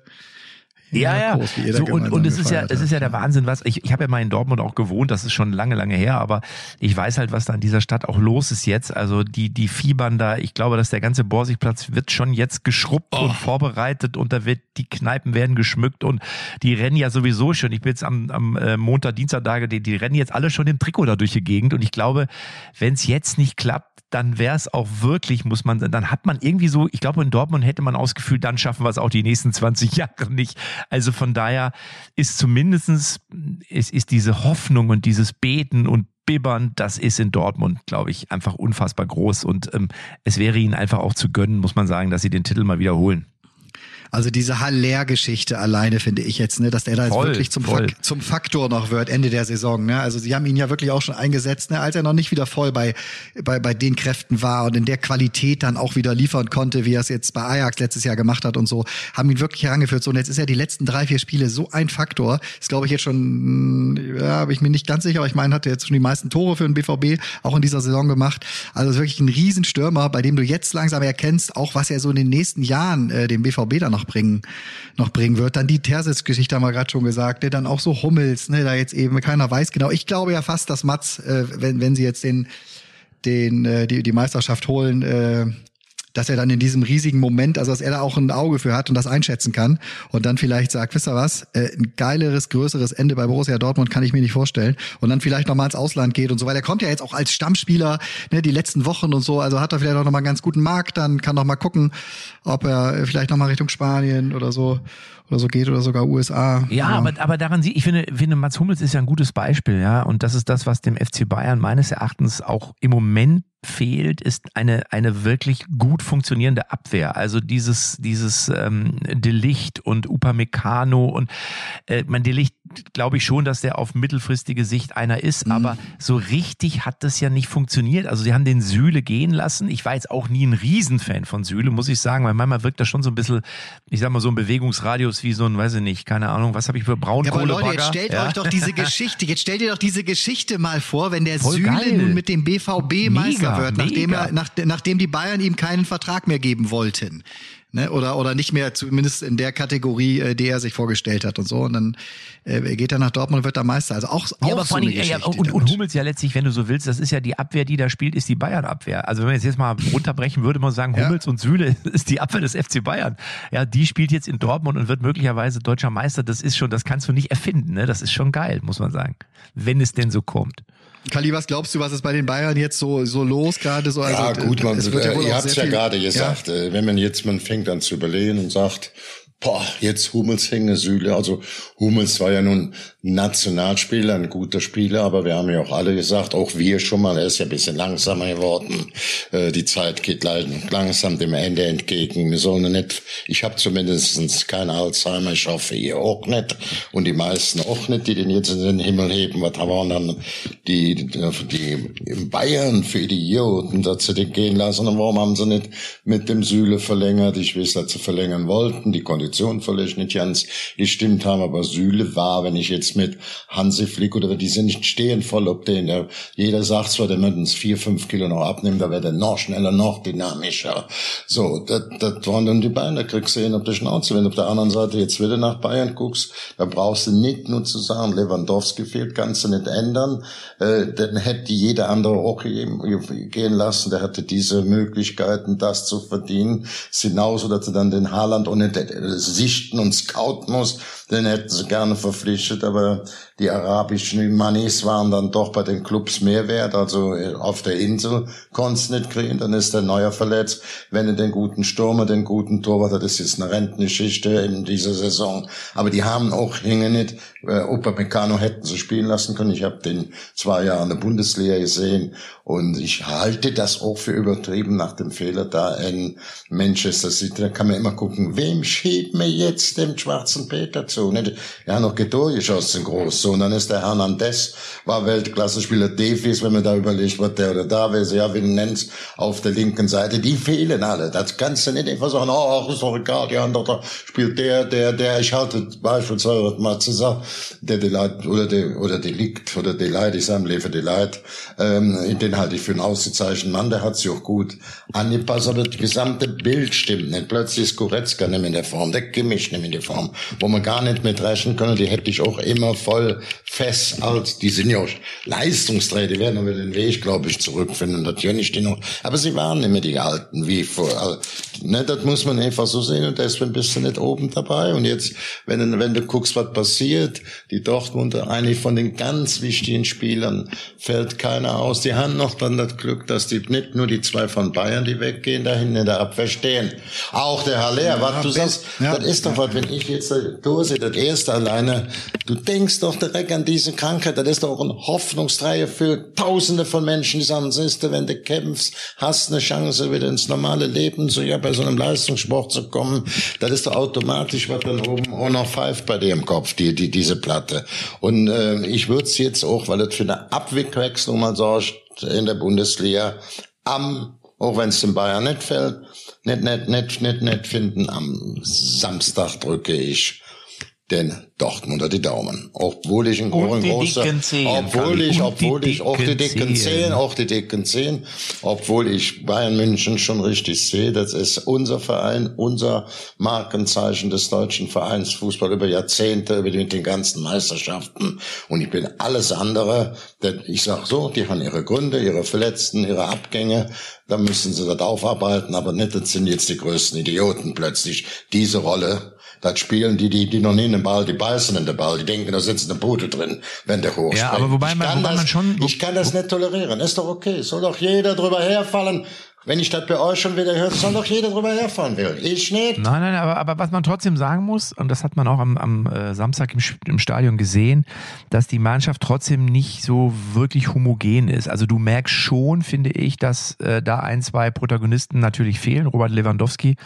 Ja, ja. groß, So, und, und es ist ja, es ist ja der. Wahnsinn, was ich, ich habe ja mal in Dortmund auch gewohnt, das ist schon lange, lange her, aber ich weiß halt, was da in dieser Stadt auch los ist jetzt. Also die, die Fiebern da, ich glaube, dass der ganze Borsigplatz wird schon jetzt geschrubbt Oh. und vorbereitet und da wird, die Kneipen werden geschmückt und die rennen ja sowieso schon. Ich bin jetzt am, am äh, Montag, Dienstag, die, die rennen jetzt alle schon im Trikot da durch die Gegend und ich glaube, wenn es jetzt nicht klappt, dann wäre es auch wirklich, muss man, dann hat man irgendwie so, ich glaube, in Dortmund hätte man ausgefühlt, dann schaffen wir es auch die nächsten 20 Jahre nicht. Also von daher ist zumindestens es ist diese Hoffnung und dieses Beten und Bibbern, das ist in Dortmund, glaube ich, einfach unfassbar groß. Und ähm, es wäre ihnen einfach auch zu gönnen, muss man sagen, dass sie den Titel mal wiederholen. Also diese Haller-Geschichte alleine finde ich jetzt, ne, dass er da jetzt Voll, wirklich zum. Fak zum Faktor noch wird Ende der Saison. Ne? Also sie haben ihn ja wirklich auch schon eingesetzt, ne, als er noch nicht wieder voll bei, bei, bei den Kräften war und in der Qualität dann auch wieder liefern konnte, wie er es jetzt bei Ajax letztes Jahr gemacht hat und so, haben ihn wirklich herangeführt. So, und jetzt ist er die letzten drei, vier Spiele so ein Faktor. Ist, glaube ich, jetzt schon, mh, ja, bin ich mir nicht ganz sicher, aber ich meine, hat er jetzt schon die meisten Tore für den BVB auch in dieser Saison gemacht. Also ist wirklich ein Riesenstürmer, bei dem du jetzt langsam erkennst, auch was er so in den nächsten Jahren äh, dem BVB dann noch bringen, noch bringen wird. Dann die Terzic-Geschichte haben wir gerade schon gesagt, ne? dann auch so Hummels, ne? da jetzt eben keiner weiß genau. Ich glaube ja fast, dass Mats, äh, wenn, wenn sie jetzt den, den, äh, die, die Meisterschaft holen, äh, dass er dann in diesem riesigen Moment, also dass er da auch ein Auge für hat und das einschätzen kann und dann vielleicht sagt, wisst ihr was, äh, ein geileres, größeres Ende bei Borussia Dortmund kann ich mir nicht vorstellen und dann vielleicht nochmal ins Ausland geht und so, weil er kommt ja jetzt auch als Stammspieler, ne, die letzten Wochen und so, also hat er vielleicht auch nochmal einen ganz guten Markt, dann kann noch mal gucken, ob er vielleicht nochmal Richtung Spanien oder so oder so geht oder sogar USA. Ja, aber, aber daran sieht, ich finde, finde, Mats Hummels ist ja ein gutes Beispiel, ja. Und das ist das, was dem FC Bayern meines Erachtens auch im Moment fehlt, ist eine, eine wirklich gut funktionierende Abwehr. Also dieses, dieses ähm, Delicht und Upamecano und äh, mein Delicht glaube ich schon, dass der auf mittelfristige Sicht einer ist, Mhm. aber so richtig hat das ja nicht funktioniert. Also sie haben den Süle gehen lassen. Ich war jetzt auch nie ein Riesenfan von Süle, muss ich sagen, weil manchmal wirkt das schon so ein bisschen, ich sag mal, so ein Bewegungsradius wie so ein, weiß ich nicht, keine Ahnung, was habe ich für Ja, aber? Leute, jetzt stellt Ja. euch doch diese Geschichte, jetzt stellt ihr doch diese Geschichte mal vor, wenn der Voll Süle geil. nun mit dem BVB Meister Mega, wird, nachdem, mega. er, nach, nachdem die Bayern ihm keinen Vertrag mehr geben wollten. Ne? Oder, oder nicht mehr zumindest in der Kategorie, äh, die er sich vorgestellt hat und so. Und dann äh, geht er nach Dortmund und wird da Meister. Also auch, auch Ja, aber so vor eine allem, ja, Geschichte und, und. Hummels ja letztlich, wenn du so willst, das ist ja die Abwehr, die da spielt, ist die Bayern-Abwehr. Also wenn wir jetzt, jetzt mal runterbrechen, würde man sagen, Ja. Hummels und Süle ist die Abwehr des FC Bayern. Ja, die spielt jetzt in Dortmund und wird möglicherweise deutscher Meister. Das ist schon, das kannst du nicht erfinden, ne? Das ist schon geil, muss man sagen. Wenn es denn so kommt. Kali, was glaubst du, was ist bei den Bayern jetzt so, so los gerade? So, Ja, also, gut, man, es wird ja wohl äh, ihr habt es ja gerade gesagt, äh, wenn man jetzt, man fängt an zu überlegen und sagt, boah, jetzt Hummels hängen Süle. Also Hummels war ja nun Nationalspieler, ein guter Spieler, aber wir haben ja auch alle gesagt, auch wir schon mal, er ist ja ein bisschen langsamer geworden. Äh, die Zeit geht leider langsam dem Ende entgegen. Wir sollen nicht, ich habe zumindest kein Alzheimer, ich hoffe ihr auch nicht und die meisten auch nicht, die den jetzt in den Himmel heben. Was haben wir dann die, die in Bayern für Idioten, dass sie den gehen lassen und warum haben sie nicht mit dem Süle verlängert? Ich weiß, dass sie verlängern wollten, die Kondition vielleicht nicht ganz gestimmt haben, aber Süle war, wenn ich jetzt mit Hansi Flick oder die sind nicht stehen voll ob den, der, jeder sagt zwar, der müssen vier, fünf Kilo noch abnehmen, da wird er noch schneller, noch dynamischer. So, das, waren dann die Beine, da kriegst du ihn auf die Schnauze. Wenn du auf der anderen Seite jetzt wieder nach Bayern guckst, da brauchst du nicht nur zu sagen, Lewandowski fehlt, kannst du nicht ändern, äh, dann hätte jeder andere auch gehen lassen, der hatte diese Möglichkeiten, das zu verdienen. Genauso, dass sie dann den Haaland und sichten und scouten muss, den hätten sie gerne verpflichtet, aber die arabischen Manis waren dann doch bei den Clubs mehr wert, also äh, auf der Insel konntest nicht kriegen, dann ist der Neuer verletzt, wenn du den guten Stürmer, den guten Torwart, das ist jetzt eine Rentengeschichte in dieser Saison, aber die haben auch hinge nicht, äh, Upamecano hätten sie spielen lassen können, ich habe den zwei Jahre in der Bundesliga gesehen und ich halte das auch für übertrieben nach dem Fehler da in Manchester City. Da kann man immer gucken, wem schiebt mir jetzt den schwarzen Peter zu? Nicht? Ja, noch gedurchgeschossen groß. So, und dann ist der Hernandez, war Weltklasse-Spieler Davies, wenn man da überlegt, was der oder da wäre, ja, wie nennst, auf der linken Seite, die fehlen alle. Das kannst du nicht einfach sagen, oh, ist doch egal, die andere, spielt der, der, der, ich halte beispielsweise, mal zu sagen, der Delight, oder der, oder Delikt, oder Delight, ich sage, Lefe Delight, ähm, den halte ich für einen ausgezeichneten Mann, der hat sich auch gut angepasst, aber das gesamte Bild stimmt nicht. Plötzlich ist Goretzka nicht mehr in der Form, der Kimmich nicht mehr in der Form, wo man gar nicht mit rechnen können, die hätte ich auch immer voll fest als, die sind ja auch Leistungsträger, die werden aber den Weg, glaube ich, zurückfinden, ja nicht die noch, aber sie waren nicht mehr die Alten, wie vor, ne, das muss man einfach so sehen. Und deswegen bist du nicht oben dabei. Und jetzt, wenn du, wenn du guckst, was passiert, die Dortmunder, eigentlich von den ganz wichtigen Spielern fällt keiner aus, die haben noch dann das Glück, dass die nicht nur die zwei von Bayern, die weggehen, da hinten in der Abwehr stehen. Auch der Haller, was du sagst, ja. das ist doch was, wenn ich jetzt da durchsehe, das erste alleine, du denkst doch direkt an diese Krankheit, das ist doch ein Hoffnungsträger für tausende von Menschen, die sagen, siehst du, wenn du kämpfst, hast eine Chance, wieder ins normale Leben, so ja, bei so einem Leistungssport zu kommen, das ist doch automatisch, was dann oben auch noch pfeift bei dir im Kopf, die, die, diese Platte. Und äh, ich würde es jetzt auch, weil das für eine Abwicklung mal sorgt in der Bundesliga, am, auch wenn es den Bayern nicht fällt, nicht, nicht, nicht, nicht, nicht finden, am Samstag drücke ich den Dortmunder die Daumen. Obwohl ich ein, großer, obwohl ich, obwohl ich auch die dicken Zehen. Auch die dicken Zehen, obwohl ich Bayern München schon richtig sehe, das ist unser Verein, unser Markenzeichen des deutschen Vereins Fußball über Jahrzehnte, über den ganzen Meisterschaften. Und ich bin alles andere, denn ich sag so, die haben ihre Gründe, ihre Verletzten, ihre Abgänge, da müssen sie das aufarbeiten, aber nicht, das sind jetzt die größten Idioten plötzlich, diese Rolle das spielen die, die, die noch nie in den Ball, die beißen in den Ball, die denken, da sitzt eine Pute drin, wenn der hochspringt. Ja, aber wobei ich man- kann wobei das, man schon- ich kann das nicht tolerieren. Ist doch okay. Soll doch jeder drüber herfallen. Wenn ich das bei euch schon wieder höre, soll doch jeder drüber herfahren will. Ich nicht. Nein, nein, aber, aber was man trotzdem sagen muss, und das hat man auch am, am äh, Samstag im, im Stadion gesehen, dass die Mannschaft trotzdem nicht so wirklich homogen ist. Also du merkst schon, finde ich, dass äh, da ein, zwei Protagonisten natürlich fehlen. Robert Lewandowski,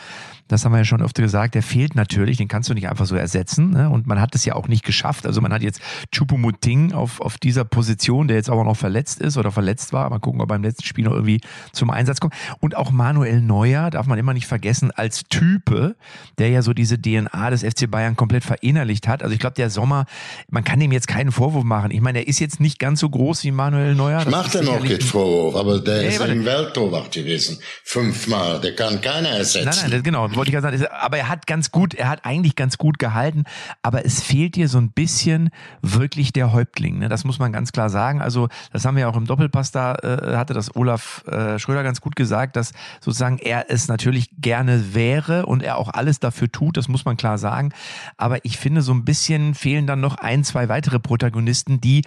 das haben wir ja schon öfter gesagt, der fehlt natürlich, den kannst du nicht einfach so ersetzen. Ne? Und man hat es ja auch nicht geschafft. Also man hat jetzt Chupomuting auf, auf dieser Position, der jetzt aber noch verletzt ist oder verletzt war. Mal gucken, ob er beim letzten Spiel noch irgendwie zum Einsatz kommt. Und auch Manuel Neuer, darf man immer nicht vergessen, als Type, der ja so diese DNA des FC Bayern komplett verinnerlicht hat. Also ich glaube, der Sommer, man kann ihm jetzt keinen Vorwurf machen. Ich meine, er ist jetzt nicht ganz so groß wie Manuel Neuer. Ich mach dem auch keinen Vorwurf, aber der nee, ist im Welttorwart gewesen. Fünfmal. Der kann keiner ersetzen. Nein, nein, genau, wollte ich gerade sagen. Aber er hat ganz gut, er hat eigentlich ganz gut gehalten. Aber es fehlt dir so ein bisschen wirklich der Häuptling. Ne? Das muss man ganz klar sagen. Also, das haben wir auch im Doppelpass da, äh, hatte das Olaf äh, Schröder ganz gut gesagt, dass sozusagen er es natürlich gerne wäre und er auch alles dafür tut. Das muss man klar sagen. Aber ich finde, so ein bisschen fehlen dann noch ein, zwei weitere Protagonisten, die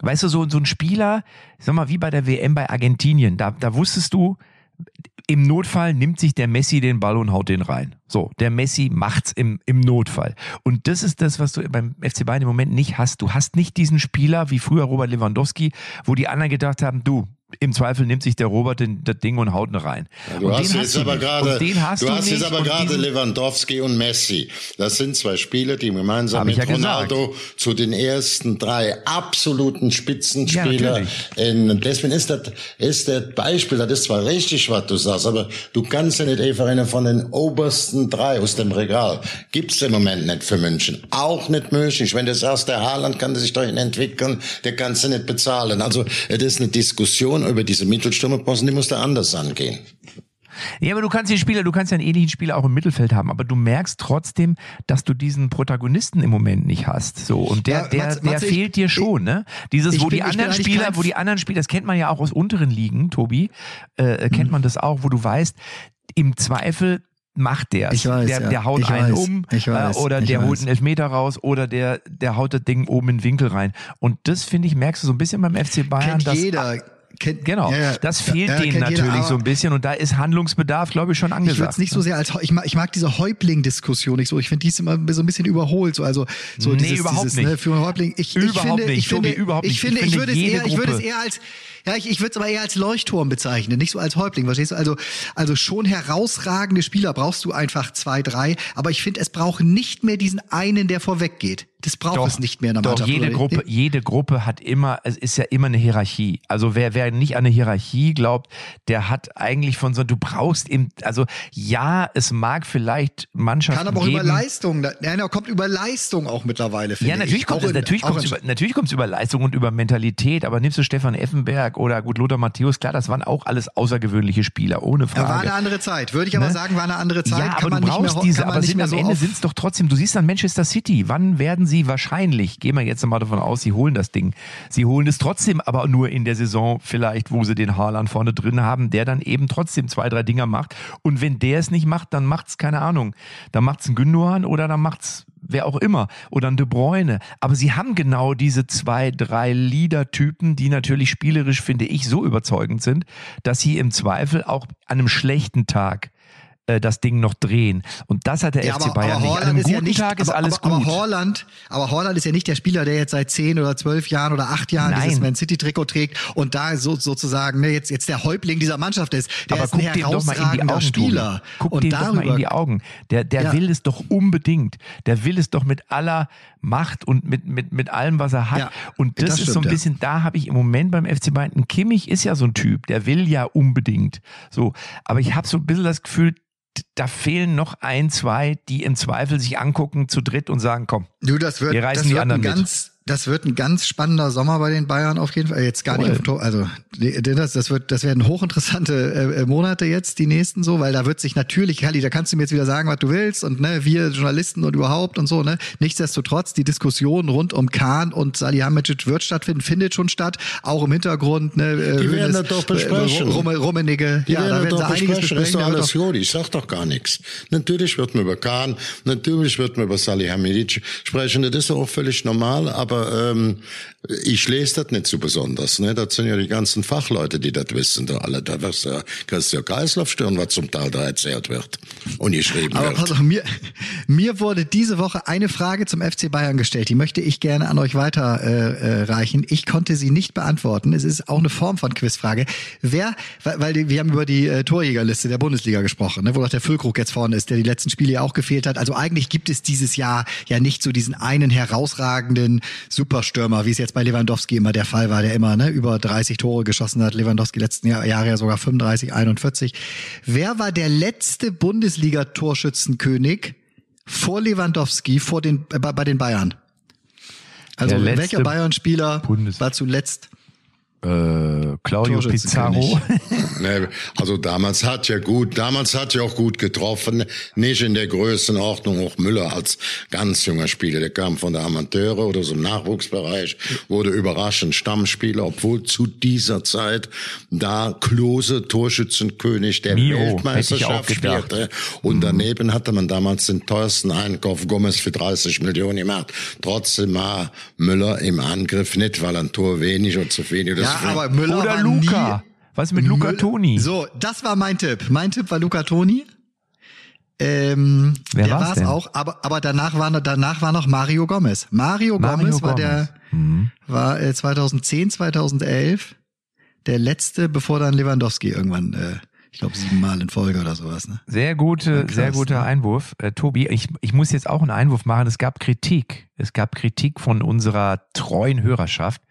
Weißt du, so, so ein Spieler, sag mal, wie bei der WM bei Argentinien, da, da wusstest du, im Notfall nimmt sich der Messi den Ball und haut den rein. So, der Messi macht's im, im Notfall. Und das ist das, was du beim FC Bayern im Moment nicht hast. Du hast nicht diesen Spieler wie früher Robert Lewandowski, wo die anderen gedacht haben, du, im Zweifel nimmt sich der Robert den, das Ding und haut ihn rein. Ja, du, hast jetzt, aber grade, du hast, du hast jetzt aber gerade Lewandowski und Messi. Das sind zwei Spieler, die gemeinsam mit ja Ronaldo gesagt. zu den ersten drei absoluten Spitzenspieler ja, in, deswegen ist das, ist das Beispiel, das ist zwar richtig, was du sagst, aber du kannst ja nicht einfach eine von den obersten drei aus dem Regal. Gibt's im Moment nicht für München. Auch nicht möglich. Wenn du sagst, der Haaland kann sich dahin entwickeln, der kannst du nicht bezahlen. Also, es ist eine Diskussion über diese Mittelstürmerposten, die muss da anders angehen. Ja, aber du kannst die Spieler, du kannst ja einen ähnlichen Spieler auch im Mittelfeld haben, aber du merkst trotzdem, dass du diesen Protagonisten im Moment nicht hast. So und der, ja, der, Matze, der Matze, fehlt ich, dir schon, ne? Dieses, wo bin, die anderen Spieler, wo die anderen Spieler, das kennt man ja auch aus unteren Ligen, Tobi, äh, kennt mhm. man das auch, wo du weißt, im Zweifel macht der Ich weiß, der, ja. der haut ich einen weiß, um ich weiß, äh, oder ich der weiß. holt einen Elfmeter raus oder der, der haut das Ding oben in den Winkel rein. Und das, finde ich, merkst du so ein bisschen beim FC Bayern. Kennt dass, jeder. Kennt, Genau, ja, ja. das fehlt Ja, denen jeder, natürlich aber- so ein bisschen und da ist Handlungsbedarf, glaube ich, schon Ich würde angesagt. es nicht so sehr als ich mag, ich mag diese Häuptling-Diskussion nicht so. Ich finde die ist immer so ein bisschen überholt. So also so Nee, dieses, überhaupt dieses nicht. Ne, für Häuptling. Ich, ich finde, nicht, ich finde, Tobi, überhaupt ich finde, Ich ich, finde, würde es eher, ich würde es eher als ja, ich, ich würde es aber eher als Leuchtturm bezeichnen, nicht so als Häuptling, verstehst du? Also, also schon herausragende Spieler brauchst du einfach zwei, drei, aber ich finde, es braucht nicht mehr diesen einen, der vorweg geht. Das braucht es nicht mehr in der doch, Mannschaft. jede? Gruppe, jede Gruppe hat immer, es ist ja immer eine Hierarchie. Also wer, wer nicht an eine Hierarchie glaubt, der hat eigentlich von so, du brauchst eben, also ja, es mag vielleicht Mannschaften Kann aber auch geben, über Leistung. Nein, er kommt über Leistung auch mittlerweile. Finde Ja, natürlich ich. kommt es, natürlich über, natürlich kommt's über Leistung und über Mentalität, aber nimmst du Stefan Effenberg oder gut Lothar Matthäus, klar, das waren auch alles außergewöhnliche Spieler, ohne Frage. Ja, war eine andere Zeit. Würde ich aber Ne? sagen, war eine andere Zeit. Ja, kann aber man du nicht mehr, brauchst ho- diese, aber sind mehr am so Ende sind es doch trotzdem, du siehst dann Manchester City, wann werden sie wahrscheinlich, gehen wir jetzt mal davon aus, sie holen das Ding. Sie holen es trotzdem, aber nur in der Saison vielleicht, wo sie den Haaland vorne drin haben, der dann eben trotzdem zwei, drei Dinger macht. Und wenn der es nicht macht, dann macht's keine Ahnung. Dann macht's ein Gündogan oder dann macht's wer auch immer oder ein De Bruyne. Aber sie haben genau diese zwei, drei Leader-Typen, die natürlich spielerisch, finde ich, so überzeugend sind, dass sie im Zweifel auch an einem schlechten Tag äh, das Ding noch drehen. Und das hat der Ja, FC aber, Bayern aber nicht. An einem guten ja nicht, Tag ist aber, alles aber, gut. aber Holland, aber Holland ist ja nicht der Spieler, der jetzt seit zehn oder zwölf Jahren oder acht Jahren Nein. dieses Man City Trikot trägt und da so, sozusagen ne, jetzt jetzt der Häuptling dieser Mannschaft ist. Der aber ist ein guck dem doch mal in die Augen, Spieler. Guck und dem darüber, doch mal in die Augen. Der, der Ja. will es doch unbedingt. Der will es doch mit aller Macht und mit, mit, mit allem, was er hat. Ja, und das, das ist so ein stimmt, bisschen, da habe ich im Moment beim FC Bayern, Kimmich ist ja so ein Typ, der will ja unbedingt. So, aber ich habe so ein bisschen das Gefühl, da fehlen noch ein, zwei, die im Zweifel sich angucken zu dritt und sagen, komm, Du, das wird, Wir reißen das die wird ein anderen mit. Das wird ein ganz spannender Sommer bei den Bayern auf jeden Fall. Jetzt gar nicht Voll. auf dem Tor, also das, das wird, das werden hochinteressante äh, Monate jetzt die nächsten so, weil da wird sich natürlich, Kalli, da kannst du mir jetzt wieder sagen, was du willst und ne, wir Journalisten und überhaupt und so ne. Nichtsdestotrotz die Diskussion rund um Kahn und Salihamidzic wird stattfinden, findet schon statt, auch im Hintergrund. Ne, äh, Die werden das doch äh, besprechen. Rumme, Rummenigge, Die ja, da werden werden doch sie einiges besprechen, ist besprechen. doch da wird alles gut. Ich sag doch gar nichts. Natürlich wird man über Kahn, natürlich wird man über Salihamidzic sprechen. Das ist doch auch völlig normal, aber ähm, ich lese das nicht so besonders. Ne? Das sind ja die ganzen Fachleute, die das wissen. Da alle, da wirst du ja Kreislauf stören, was zum Teil da erzählt wird und geschrieben Aber wird. pass auf, mir, mir wurde diese Woche eine Frage zum FC Bayern gestellt. Die möchte ich gerne an euch weiterreichen. Äh, äh, ich konnte sie nicht beantworten. Es ist auch eine Form von Quizfrage. Wer, weil, weil wir haben über die äh, Torjägerliste der Bundesliga gesprochen, ne, wo doch der Füllkrug jetzt vorne ist, der die letzten Spiele ja auch gefehlt hat. Also eigentlich gibt es dieses Jahr ja nicht so diesen einen herausragenden Superstürmer, wie es jetzt bei Lewandowski immer der Fall war, der immer ne, über 30 Tore geschossen hat. Lewandowski letzten Jahr, Jahre ja sogar 35, 41. Wer war der letzte Bundesliga-Torschützenkönig vor Lewandowski vor den, äh, bei, den Bayern? Also welcher Bayern-Spieler war zuletzt? Äh, Claudio Torschützenkönig. Pizarro. Ne, Also damals hat ja gut, damals hat ja auch gut getroffen, nicht in der Größenordnung auch Müller als ganz junger Spieler, der kam von der Amateure oder so im Nachwuchsbereich, wurde überraschend Stammspieler, obwohl zu dieser Zeit da Klose Torschützenkönig der Mio, Weltmeisterschaft spielte. Und daneben hatte man damals den teuersten Einkauf Gomez für 30 Millionen gemacht. Trotzdem war Müller im Angriff nicht, weil ein Tor wenig oder zu wenig oder Ja, viel. aber Müller Oder war Luca. nie Was ist mit Luca Müll- Toni? So, das war mein Tipp. Mein Tipp war Luca Toni. Ähm, Wer der war's denn? auch, aber aber danach war noch- danach war noch Mario Gomez. Mario, Mario Gomez war Gomez. Mhm. der war äh, 2010, 2011 der letzte, bevor dann Lewandowski irgendwann äh, ich glaube siebenmal in Folge oder sowas, ne? Sehr gute, krass, sehr guter ne? Einwurf. Äh, Tobi, ich, ich muss jetzt auch einen Einwurf machen. Es gab Kritik. Es gab Kritik von unserer treuen Hörerschaft.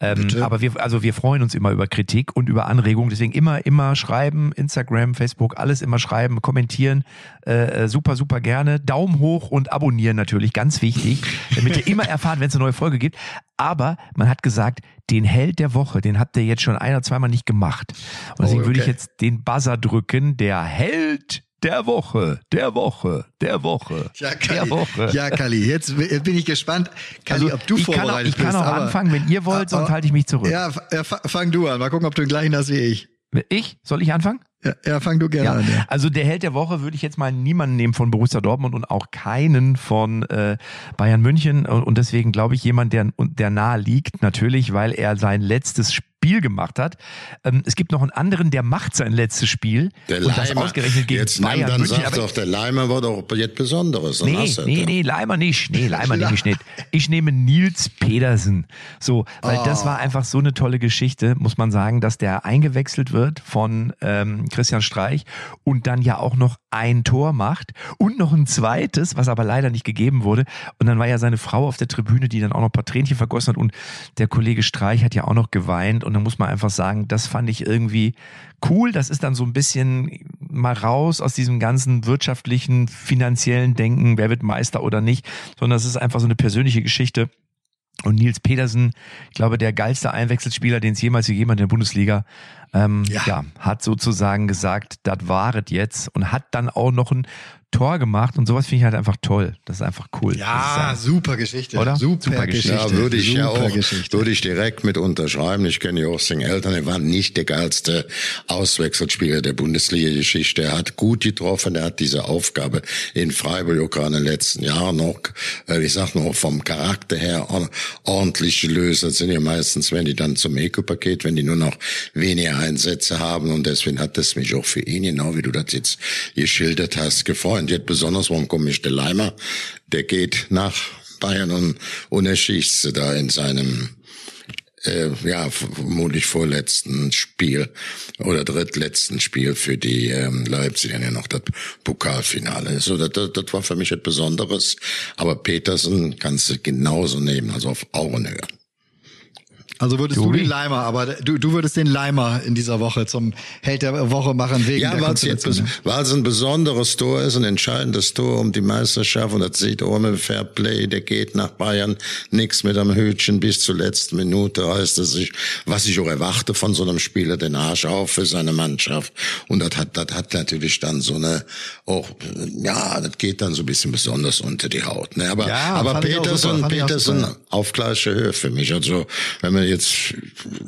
Ähm, Bitte? aber wir, also wir freuen uns immer über Kritik und über Anregungen. Deswegen immer, immer schreiben, Instagram, Facebook, alles immer schreiben, kommentieren. Äh, äh, super, super gerne. Daumen hoch und abonnieren natürlich, ganz wichtig, damit ihr immer erfahrt, wenn es eine neue Folge gibt. Aber man hat gesagt, den Held der Woche, den habt ihr jetzt schon ein oder zweimal nicht gemacht. Und deswegen Oh, würde ich okay. jetzt den Buzzer drücken. Der Held der Woche, der Woche, der Woche, Ja, der Kali. Woche. Ja, Kali, jetzt bin ich gespannt, Kali, also ob du ich kann auch, vorbereitet ich kann bist. auch aber- anfangen, wenn ihr wollt, sonst aber- halte ich mich zurück. Ja, fang du an. Mal gucken, ob du den gleichen hast wie ich. Ich? Soll ich anfangen? Ja, ja fang du gerne Ja, an. Ja. also der Held der Woche würde ich jetzt mal niemanden nehmen von Borussia Dortmund und auch keinen von äh, Bayern München und deswegen glaube ich jemand, der, der nahe liegt, natürlich, weil er sein letztes Spiel gemacht hat. Ähm, es gibt noch einen anderen, der macht sein letztes Spiel Der und das Leimer. ausgerechnet gegen Jetzt Bayern nimm, dann München. sagt Aber- doch, der Leimer war doch jetzt Besonderes. Dann Nee, nee, nee, Leimer nicht. Nee, Leimer nehme ich nicht. Ich nehme Nils Pedersen. So, weil das Oh. war einfach so eine tolle Geschichte, muss man sagen, dass der eingewechselt wird von ähm, Christian Streich und dann ja auch noch ein Tor macht und noch ein zweites, was aber leider nicht gegeben wurde. Und dann war ja seine Frau auf der Tribüne, die dann auch noch ein paar Tränchen vergossen hat und der Kollege Streich hat ja auch noch geweint und dann muss man einfach sagen, das fand ich irgendwie cool. Das ist dann so ein bisschen mal raus aus diesem ganzen wirtschaftlichen, finanziellen Denken, wer wird Meister oder nicht, sondern es ist einfach so eine persönliche Geschichte. Und Nils Pedersen, ich glaube, der geilste Einwechselspieler, den es jemals gegeben hat in der Bundesliga, ähm, ja. Ja. hat sozusagen gesagt, das waret jetzt und hat dann auch noch ein Tor gemacht und sowas finde ich halt einfach toll. Das ist einfach cool. Ja, ist, super Geschichte. Oder? Super, Super Geschichte. Geschichte. Ja, würde ich ja super auch, Geschichte. würde ich direkt mit unterschreiben. Ich kenne Joachim Eltern, er war nicht der geilste Auswechselspieler der Bundesliga-Geschichte. Er hat gut getroffen, er hat diese Aufgabe in Freiburg auch gerade in den letzten Jahren noch, äh, ich sag noch, vom Charakter her or- ordentlich gelöst. Das sind ja meistens, wenn die dann zum Eco-Paket, wenn die nur noch weniger Einsätze haben und deswegen hat es mich auch für ihn, genau wie du das jetzt geschildert hast, gefreut. Jetzt besonders, warum komme ich der Leimer? Der geht nach Bayern und, und er schießt da in seinem äh, ja, vermutlich vorletzten Spiel oder drittletzten Spiel für die ähm, Leipziger ja noch das Pokalfinale. So, das, das, das war für mich etwas Besonderes. Aber Petersen kannst du genauso nehmen, also auf Augenhöhe. Also würdest Tobi? du den Leimer, aber du, du würdest den Leimer in dieser Woche zum Held der Woche machen wegen Ja, der weil es jetzt bes- weil es ein besonderes Tor ist, ein entscheidendes Tor um die Meisterschaft. Und das sieht ohne Fairplay, der geht nach Bayern, nix mit am Hütchen bis zur letzten Minute reißt er sich, was ich auch erwarte von so einem Spieler, den Arsch auf für seine Mannschaft. Und das hat, das hat natürlich dann so eine, auch, ja, das geht dann so ein bisschen besonders unter die Haut, ne, aber, Ja, aber ich ich Petersen super. auf gleicher Höhe für mich, also, wenn man jetzt,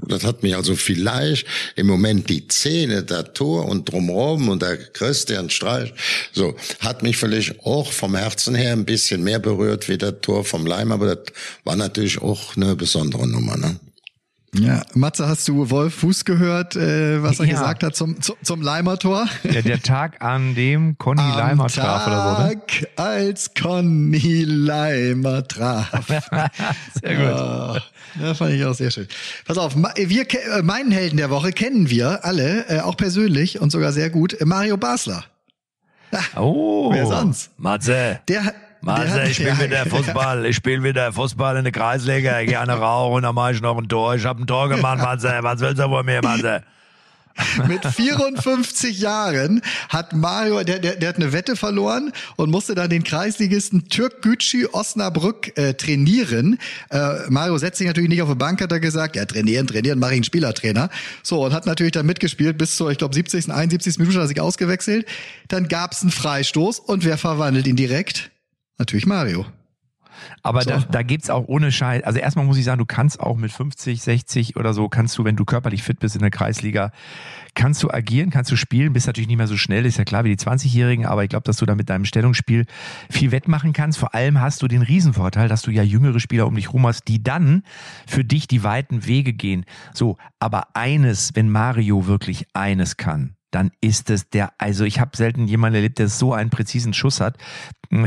das hat mich also vielleicht im Moment die Szene, der Tor und drumherum und der Christian Streich, so, hat mich vielleicht auch vom Herzen her ein bisschen mehr berührt wie der Tor vom Leim, aber das war natürlich auch eine besondere Nummer, ne? Ja, Matze, hast du Wolf Fuß gehört, äh, was er Ja. gesagt hat zum, zum, zum Leimer-Tor? der, der Tag, an dem Conny Leimer traf oder so, ne? Tag, als Conny Leimer traf. Sehr gut. Ah, Ja, fand ich auch sehr schön. Pass auf, wir, äh, meinen Helden der Woche kennen wir alle, äh, auch persönlich und sogar sehr gut, Mario Basler. Oh, Wer sonst? Matze. Der, Marcel, ich spiele wieder Fußball, ich spiele wieder Fußball in der Kreisliga, ich gehe eine rauchen und dann mache ich noch ein Tor. Ich habe ein Tor gemacht, Marcel, was willst du von mir, Marcel? Mit 54 Jahren hat Mario, der, der, der hat eine Wette verloren und musste dann den Kreisligisten Türk Gücü Osnabrück äh, trainieren. Äh, Mario setzt sich natürlich nicht auf die Bank, hat er gesagt, ja trainieren, trainieren, mache ich einen Spielertrainer. So, und hat natürlich dann mitgespielt bis zur, ich glaube, 70., 71. Minute hat er sich ausgewechselt. Dann gab's einen Freistoß und wer verwandelt ihn direkt? Natürlich Mario. Aber So. da, da gibt's auch ohne Scheiß. Also erstmal muss ich sagen, du kannst auch mit 50, 60 oder so, kannst du, wenn du körperlich fit bist in der Kreisliga, kannst du agieren, kannst du spielen, bist natürlich nicht mehr so schnell, ist ja klar wie die 20-Jährigen, aber ich glaube, dass du da mit deinem Stellungsspiel viel wettmachen kannst. Vor allem hast du den Riesenvorteil, dass du ja jüngere Spieler um dich rum hast, die dann für dich die weiten Wege gehen. So, aber eines, wenn Mario wirklich eines kann, dann ist es der, also ich habe selten jemanden erlebt, der so einen präzisen Schuss hat.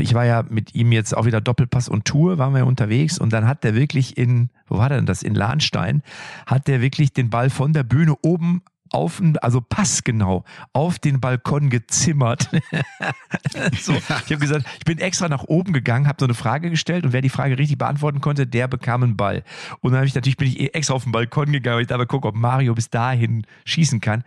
Ich war ja mit ihm jetzt auch wieder Doppelpass und Tour, waren wir unterwegs und dann hat der wirklich in, wo war denn das, in Lahnstein, hat der wirklich den Ball von der Bühne oben auf, also passgenau, auf den Balkon gezimmert. so, ich habe gesagt, ich bin extra nach oben gegangen, habe so eine Frage gestellt und wer die Frage richtig beantworten konnte, der bekam einen Ball. Und dann habe ich natürlich bin ich eh extra auf den Balkon gegangen und ich dachte, guck, ob Mario bis dahin schießen kann.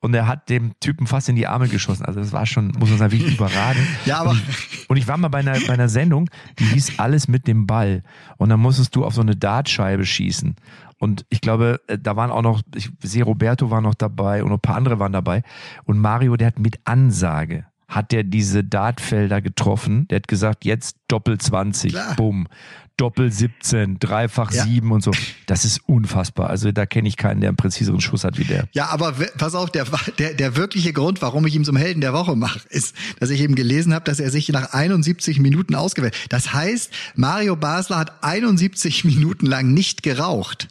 Und er hat dem Typen fast in die Arme geschossen. Also das war schon, muss man sagen, wirklich überragend. Ja, aber- Und ich, und ich war mal bei einer, bei einer Sendung, die hieß Alles mit dem Ball. Und dann musstest du auf so eine Dartscheibe schießen. Und ich glaube, äh, da waren auch noch, ich sehe, Roberto war noch dabei und ein paar andere waren dabei. Und Mario, der hat mit Ansage, hat der diese Dartfelder getroffen. Der hat gesagt, jetzt Doppel 20, Klar. bumm, Doppel 17, dreifach Ja. 7 und so. Das ist unfassbar. Also da kenne ich keinen, der einen präziseren Schuss hat wie der. Ja, aber pass auf, der, der, der wirkliche Grund, warum ich ihn zum Helden der Woche mache, ist, dass ich eben gelesen habe, dass er sich nach 71 Minuten ausgewählt. Das heißt, Mario Basler hat 71 Minuten lang nicht geraucht.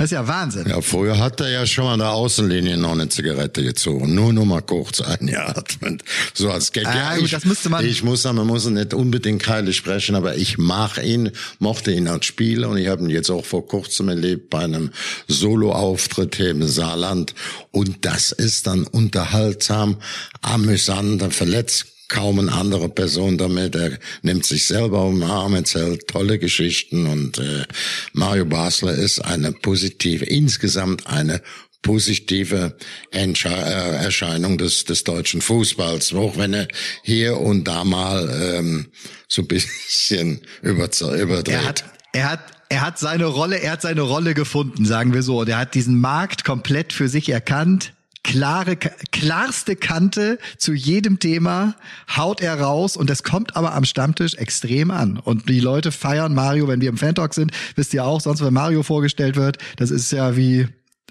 Das ist ja Wahnsinn. Ja, früher hat er ja schon an der Außenlinie noch eine Zigarette gezogen. Nur noch mal kurz eingeatmet. So als Gag. Ah, ja, gut, ich, das müsste man- Ich muss sagen, man muss nicht unbedingt heilig sprechen, aber ich mag ihn, mochte ihn als Spieler und ich habe ihn jetzt auch vor kurzem erlebt bei einem Solo-Auftritt hier im Saarland. Und das ist dann unterhaltsam, amüsant, er verletzt kaum eine andere Person damit. Er nimmt sich selber um den Arm, erzählt tolle Geschichten und äh, Mario Basler ist eine positive, insgesamt eine positive Entsche äh, Erscheinung des, des deutschen Fußballs, auch wenn er hier und da mal ähm, so ein bisschen überdreht. Er hat, er hat, er hat seine Rolle, er hat seine Rolle gefunden, sagen wir so. Und er hat diesen Markt komplett für sich erkannt. Klare, klarste Kante zu jedem Thema haut er raus und das kommt aber am Stammtisch extrem an. Und die Leute feiern Mario, wenn wir im Fan-Talk sind, wisst ihr auch, sonst wenn Mario vorgestellt wird, das ist ja wie,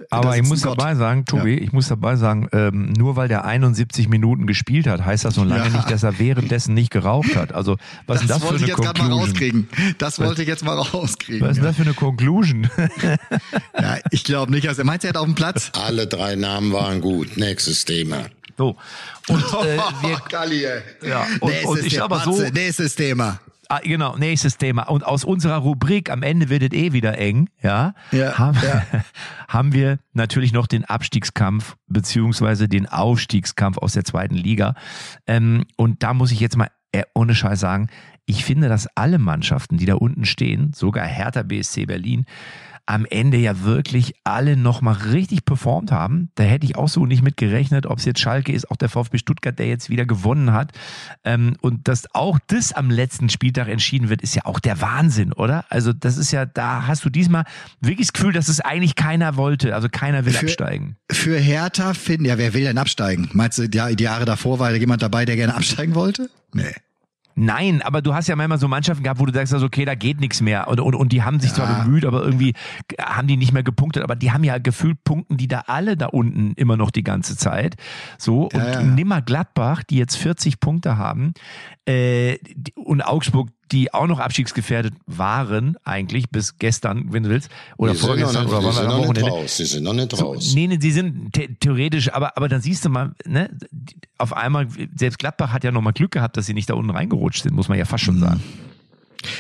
Aber das ich ist muss Gott. dabei sagen, Tobi, ich muss dabei sagen, ähm, nur weil der 71 Minuten gespielt hat, heißt das noch lange Ja. nicht, dass er währenddessen nicht geraucht hat. Also was ist Das, denn das für wollte eine ich jetzt gerade mal Conclusion? rauskriegen. Das wollte ich jetzt mal rauskriegen. Was ist denn das für eine Conclusion? Ja, ich glaube nicht. Also er meint, er hat auf dem Platz. Alle drei Namen waren gut. Nächstes Thema. so. Und äh, wir, Galli, ey. ja, und, Nächstes und ich Thema, aber so, nächstes Thema. Ah, genau, nächstes Thema. Und aus unserer Rubrik am Ende wird es eh wieder eng, ja, Ja, haben, ja. haben wir natürlich noch den Abstiegskampf beziehungsweise den Aufstiegskampf aus der zweiten Liga. Ähm, und da muss ich jetzt mal äh, ohne Scheiß sagen, ich finde, dass alle Mannschaften, die da unten stehen, sogar Hertha BSC Berlin, am Ende ja wirklich alle nochmal richtig performt haben. Da hätte ich auch so nicht mit gerechnet, ob es jetzt Schalke ist, auch der VfB Stuttgart, der jetzt wieder gewonnen hat. Ähm, und dass auch das am letzten Spieltag entschieden wird, ist ja auch der Wahnsinn, oder? Also das ist ja, da hast du diesmal wirklich das Gefühl, dass es eigentlich keiner wollte. Also keiner will Für- absteigen. Für Hertha finden, ja, wer will denn absteigen? Meinst du, ja, die Jahre davor war da jemand dabei, der gerne absteigen wollte? Nee. Nein, aber du hast ja manchmal so Mannschaften gehabt, wo du sagst, also, okay, da geht nichts mehr. Und, und, und die haben sich zwar Ja. bemüht, aber irgendwie haben die nicht mehr gepunktet. Aber die haben ja gefühlt Punkten, die da alle da unten immer noch die ganze Zeit. So, und Ja, ja. nimm mal Gladbach, die jetzt 40 Punkte haben, äh, und Augsburg, die auch noch abstiegsgefährdet waren, eigentlich bis gestern, wenn du willst, oder die vorgestern nicht, oder wann sind am noch nicht Wochenende. raus. Die sind noch nicht So, raus. nee, nee, sie sind the theoretisch, aber, aber dann siehst du mal, ne, auf einmal, selbst Gladbach hat ja nochmal Glück gehabt, dass sie nicht da unten reingerutscht sind, muss man ja fast schon sagen.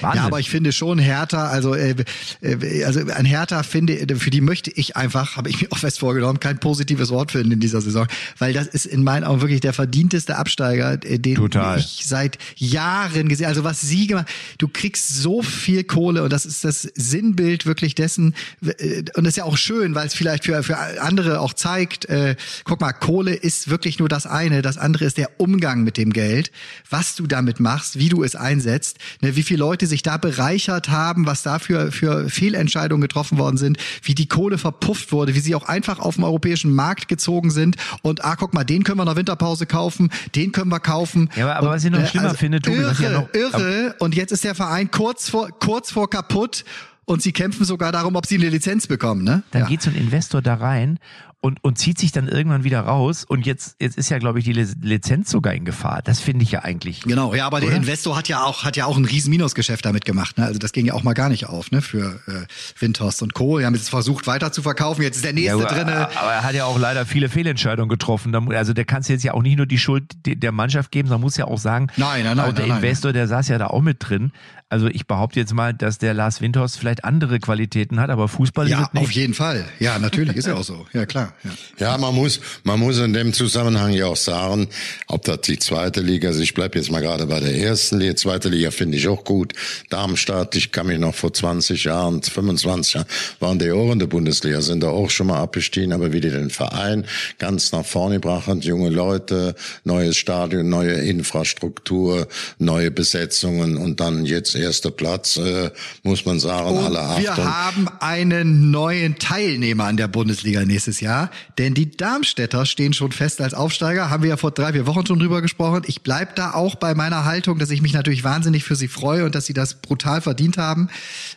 Wahnsinn. Ja, aber ich finde schon Hertha, also äh, äh, also an Hertha finde, für die möchte ich einfach, habe ich mir auch fest vorgenommen, kein positives Wort finden in dieser Saison, weil das ist in meinen Augen wirklich der verdienteste Absteiger, äh, den Total. ich seit Jahren gesehen. Also was sie gemacht, du kriegst so viel Kohle und das ist das Sinnbild wirklich dessen äh, und das ist ja auch schön, weil es vielleicht für für andere auch zeigt. Äh, guck mal, Kohle ist wirklich nur das eine, das andere ist der Umgang mit dem Geld, was du damit machst, wie du es einsetzt, ne, wie viele Leute sich da bereichert haben, was da für, für Fehlentscheidungen getroffen worden sind, wie die Kohle verpufft wurde, wie sie auch einfach auf dem europäischen Markt gezogen sind und ah, guck mal, den können wir nach Winterpause kaufen, den können wir kaufen. Ja, aber- aber und, was ich noch äh, schlimmer finde, Tobi, irre, ja noch- irre. Und jetzt ist der Verein kurz vor, kurz vor kaputt und sie kämpfen sogar darum, ob sie eine Lizenz bekommen, ne? dann ja. geht so ein Investor da rein und, und zieht sich dann irgendwann wieder raus und jetzt, jetzt ist ja, glaube ich, die Li- Lizenz sogar in Gefahr. Das finde ich ja eigentlich. Genau, ja, aber der Oder? Investor hat ja auch hat ja auch ein riesen Minusgeschäft damit gemacht. Ne? Also das ging ja auch mal gar nicht auf, ne? Für äh, Windhorst und Co. Die haben jetzt versucht weiter zu verkaufen. Jetzt ist der nächste Ja, aber, drinne. aber er hat ja auch leider viele Fehlentscheidungen getroffen. Also der kannst jetzt ja auch nicht nur die Schuld de- der Mannschaft geben, sondern muss ja auch sagen, Nein, nein, nein, auch der nein, nein. Investor, der saß ja da auch mit drin. Also ich behaupte jetzt mal, dass der Lars Windhorst vielleicht andere Qualitäten hat, aber Fußball ist Ja, es nicht. auf jeden Fall. Ja, natürlich ist ja auch so. Ja, klar. Ja. Ja, man muss, man muss in dem Zusammenhang ja auch sagen, ob das die zweite Liga ist. Ich bleib jetzt mal gerade bei der ersten Liga. Zweite Liga finde ich auch gut. Darmstadt, ich kann mich noch vor 20 Jahren, 25 Jahren, waren die auch in der Bundesliga, sind da auch schon mal abgestiegen, aber wie die den Verein ganz nach vorne brachen, junge Leute, neues Stadion, neue Infrastruktur, neue Besetzungen und dann jetzt erster Platz, äh, muss man sagen, Und alle wir Achtung. haben einen neuen Teilnehmer an der Bundesliga nächstes Jahr, denn die Darmstädter stehen schon fest als Aufsteiger. Haben wir ja vor drei, vier Wochen schon drüber gesprochen. Ich bleib da auch bei meiner Haltung, dass ich mich natürlich wahnsinnig für sie freue und dass sie das brutal verdient haben.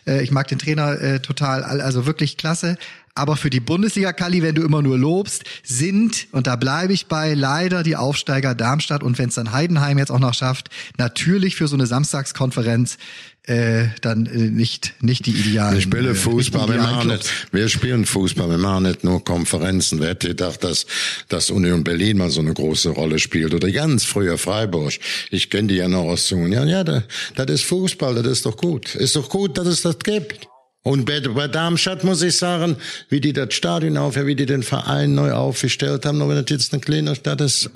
Äh, ich mag den Trainer äh, total, also wirklich klasse. Aber für die Bundesliga, Kali, wenn du immer nur lobst, sind, und da bleibe ich bei, leider die Aufsteiger Darmstadt und wenn es dann Heidenheim jetzt auch noch schafft, natürlich für so eine Samstagskonferenz äh, dann äh, nicht, nicht die idealen. Wir spielen äh, Fußball, wir machen nicht, wir spielen Fußball, wir machen nicht nur Konferenzen. Wer hätte gedacht, dass, dass Union Berlin mal so eine große Rolle spielt oder ganz früher Freiburg. Ich kenne die ja noch aus Zungen. Ja, ja, das, das ist Fußball, das ist doch gut. Ist doch gut, dass es das gibt. Und bei, bei Darmstadt muss ich sagen, wie die das Stadion auf, wie die den Verein neu aufgestellt haben, wenn das jetzt eine kleine Stadt ist,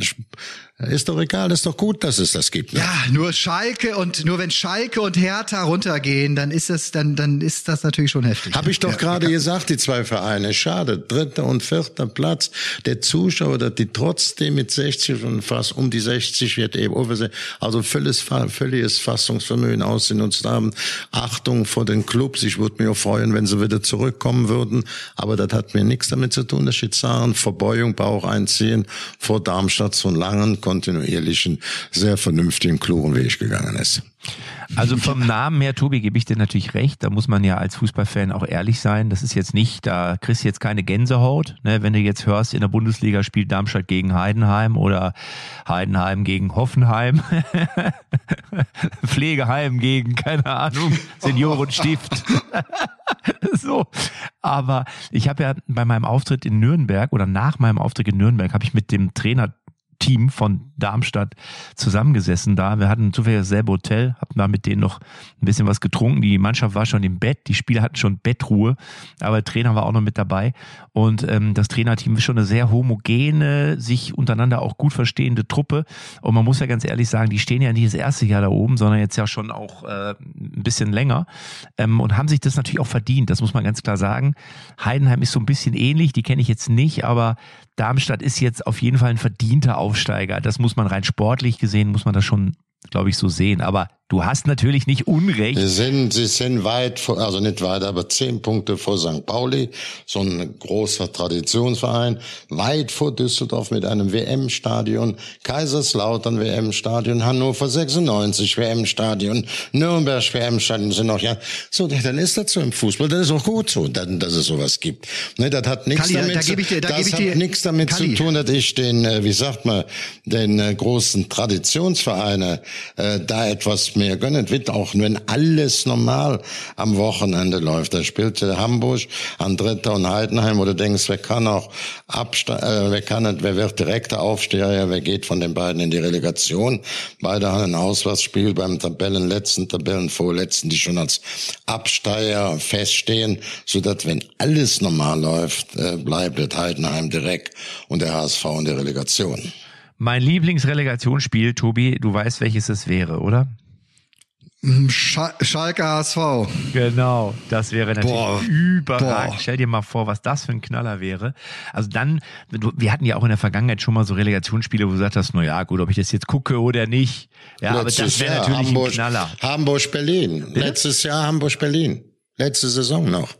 ist doch egal, ist doch gut, dass es das gibt. ne? Ja, nur Schalke und nur wenn Schalke und Hertha runtergehen, dann ist es, dann, dann ist das natürlich schon heftig. Hab ich doch Ja. gerade gesagt, die zwei Vereine. Schade. Dritter und vierter Platz. Der Zuschauer, dass die trotzdem mit 60 und fast um die 60 wird eben. Also völliges, völliges Fassungsvermögen aussehen uns haben. Achtung vor den Clubs. Ich würde auch freuen, wenn sie wieder zurückkommen würden. Aber das hat mir nichts damit zu tun, dass jetzt sagen, Verbeugung, Bauch einziehen vor Darmstadt so langen, kontinuierlichen, sehr vernünftigen, klugen Weg gegangen ist. Also vom Namen her, Tobi, gebe ich dir natürlich recht. Da muss man ja als Fußballfan auch ehrlich sein. Das ist jetzt nicht, da kriegst du jetzt keine Gänsehaut. Ne? Wenn du jetzt hörst, in der Bundesliga spielt Darmstadt gegen Heidenheim oder Heidenheim gegen Hoffenheim. Pflegeheim gegen, keine Ahnung, Seniorenstift. so. Aber ich habe ja bei meinem Auftritt in Nürnberg oder nach meinem Auftritt in Nürnberg habe ich mit dem Trainer Team von Darmstadt zusammengesessen da. Wir hatten zufällig dasselbe Hotel, hatten da mit denen noch ein bisschen was getrunken. Die Mannschaft war schon im Bett, die Spieler hatten schon Bettruhe, aber der Trainer war auch noch mit dabei. Und ähm, das Trainerteam ist schon eine sehr homogene, sich untereinander auch gut verstehende Truppe. Und man muss ja ganz ehrlich sagen, die stehen ja nicht das erste Jahr da oben, sondern jetzt ja schon auch äh, ein bisschen länger ähm, und haben sich das natürlich auch verdient. Das muss man ganz klar sagen. Heidenheim ist so ein bisschen ähnlich, die kenne ich jetzt nicht, aber Darmstadt ist jetzt auf jeden Fall ein verdienter Aufsteiger. Das muss man rein sportlich gesehen, muss man das schon, glaube ich, so sehen. Aber du hast natürlich nicht Unrecht. Sie sind, sie sind weit, vor, also nicht weit, aber zehn Punkte vor St. Pauli, so ein großer Traditionsverein, weit vor Düsseldorf mit einem WM-Stadion, Kaiserslautern WM-Stadion, Hannover 96 WM-Stadion, Nürnberg WM-Stadion sind noch, ja, so, dann ist das so im Fußball, das ist auch gut so, dass, dass es sowas gibt. Ne, das hat nichts Kalli, da- damit, da ich dir- da das hat nichts damit Kalli. zu tun, dass ich den, äh, wie sagt man, den äh, großen Traditionsvereine äh, da etwas mir gönnen wird, auch wenn alles normal am Wochenende läuft. Da spielte Hamburg an Dritter und Heidenheim, wo du denkst, wer kann auch abste äh, wer kann nicht, wer wird direkter Aufsteher, wer geht von den beiden in die Relegation. Beide haben ein Auswärtsspiel beim Tabellenletzten, Tabellenvorletzten, die schon als Absteiger feststehen, so dass wenn alles normal läuft, äh, bleibt Heidenheim direkt und der HSV in der Relegation. Mein Lieblingsrelegationsspiel, Tobi, du weißt, welches es wäre, oder? Schal Schalke HSV. Genau, das wäre natürlich Boah. überragend. Boah. Stell dir mal vor, was das für ein Knaller wäre. Also dann, wir hatten ja auch in der Vergangenheit schon mal so Relegationsspiele, wo du gesagt hast, na ja, gut, ob ich das jetzt gucke oder nicht. Ja, aber das Letztes wäre Jahr natürlich Hamburg, ein Knaller. Hamburg-Berlin. Letztes Jahr Hamburg-Berlin. Letzte Saison noch.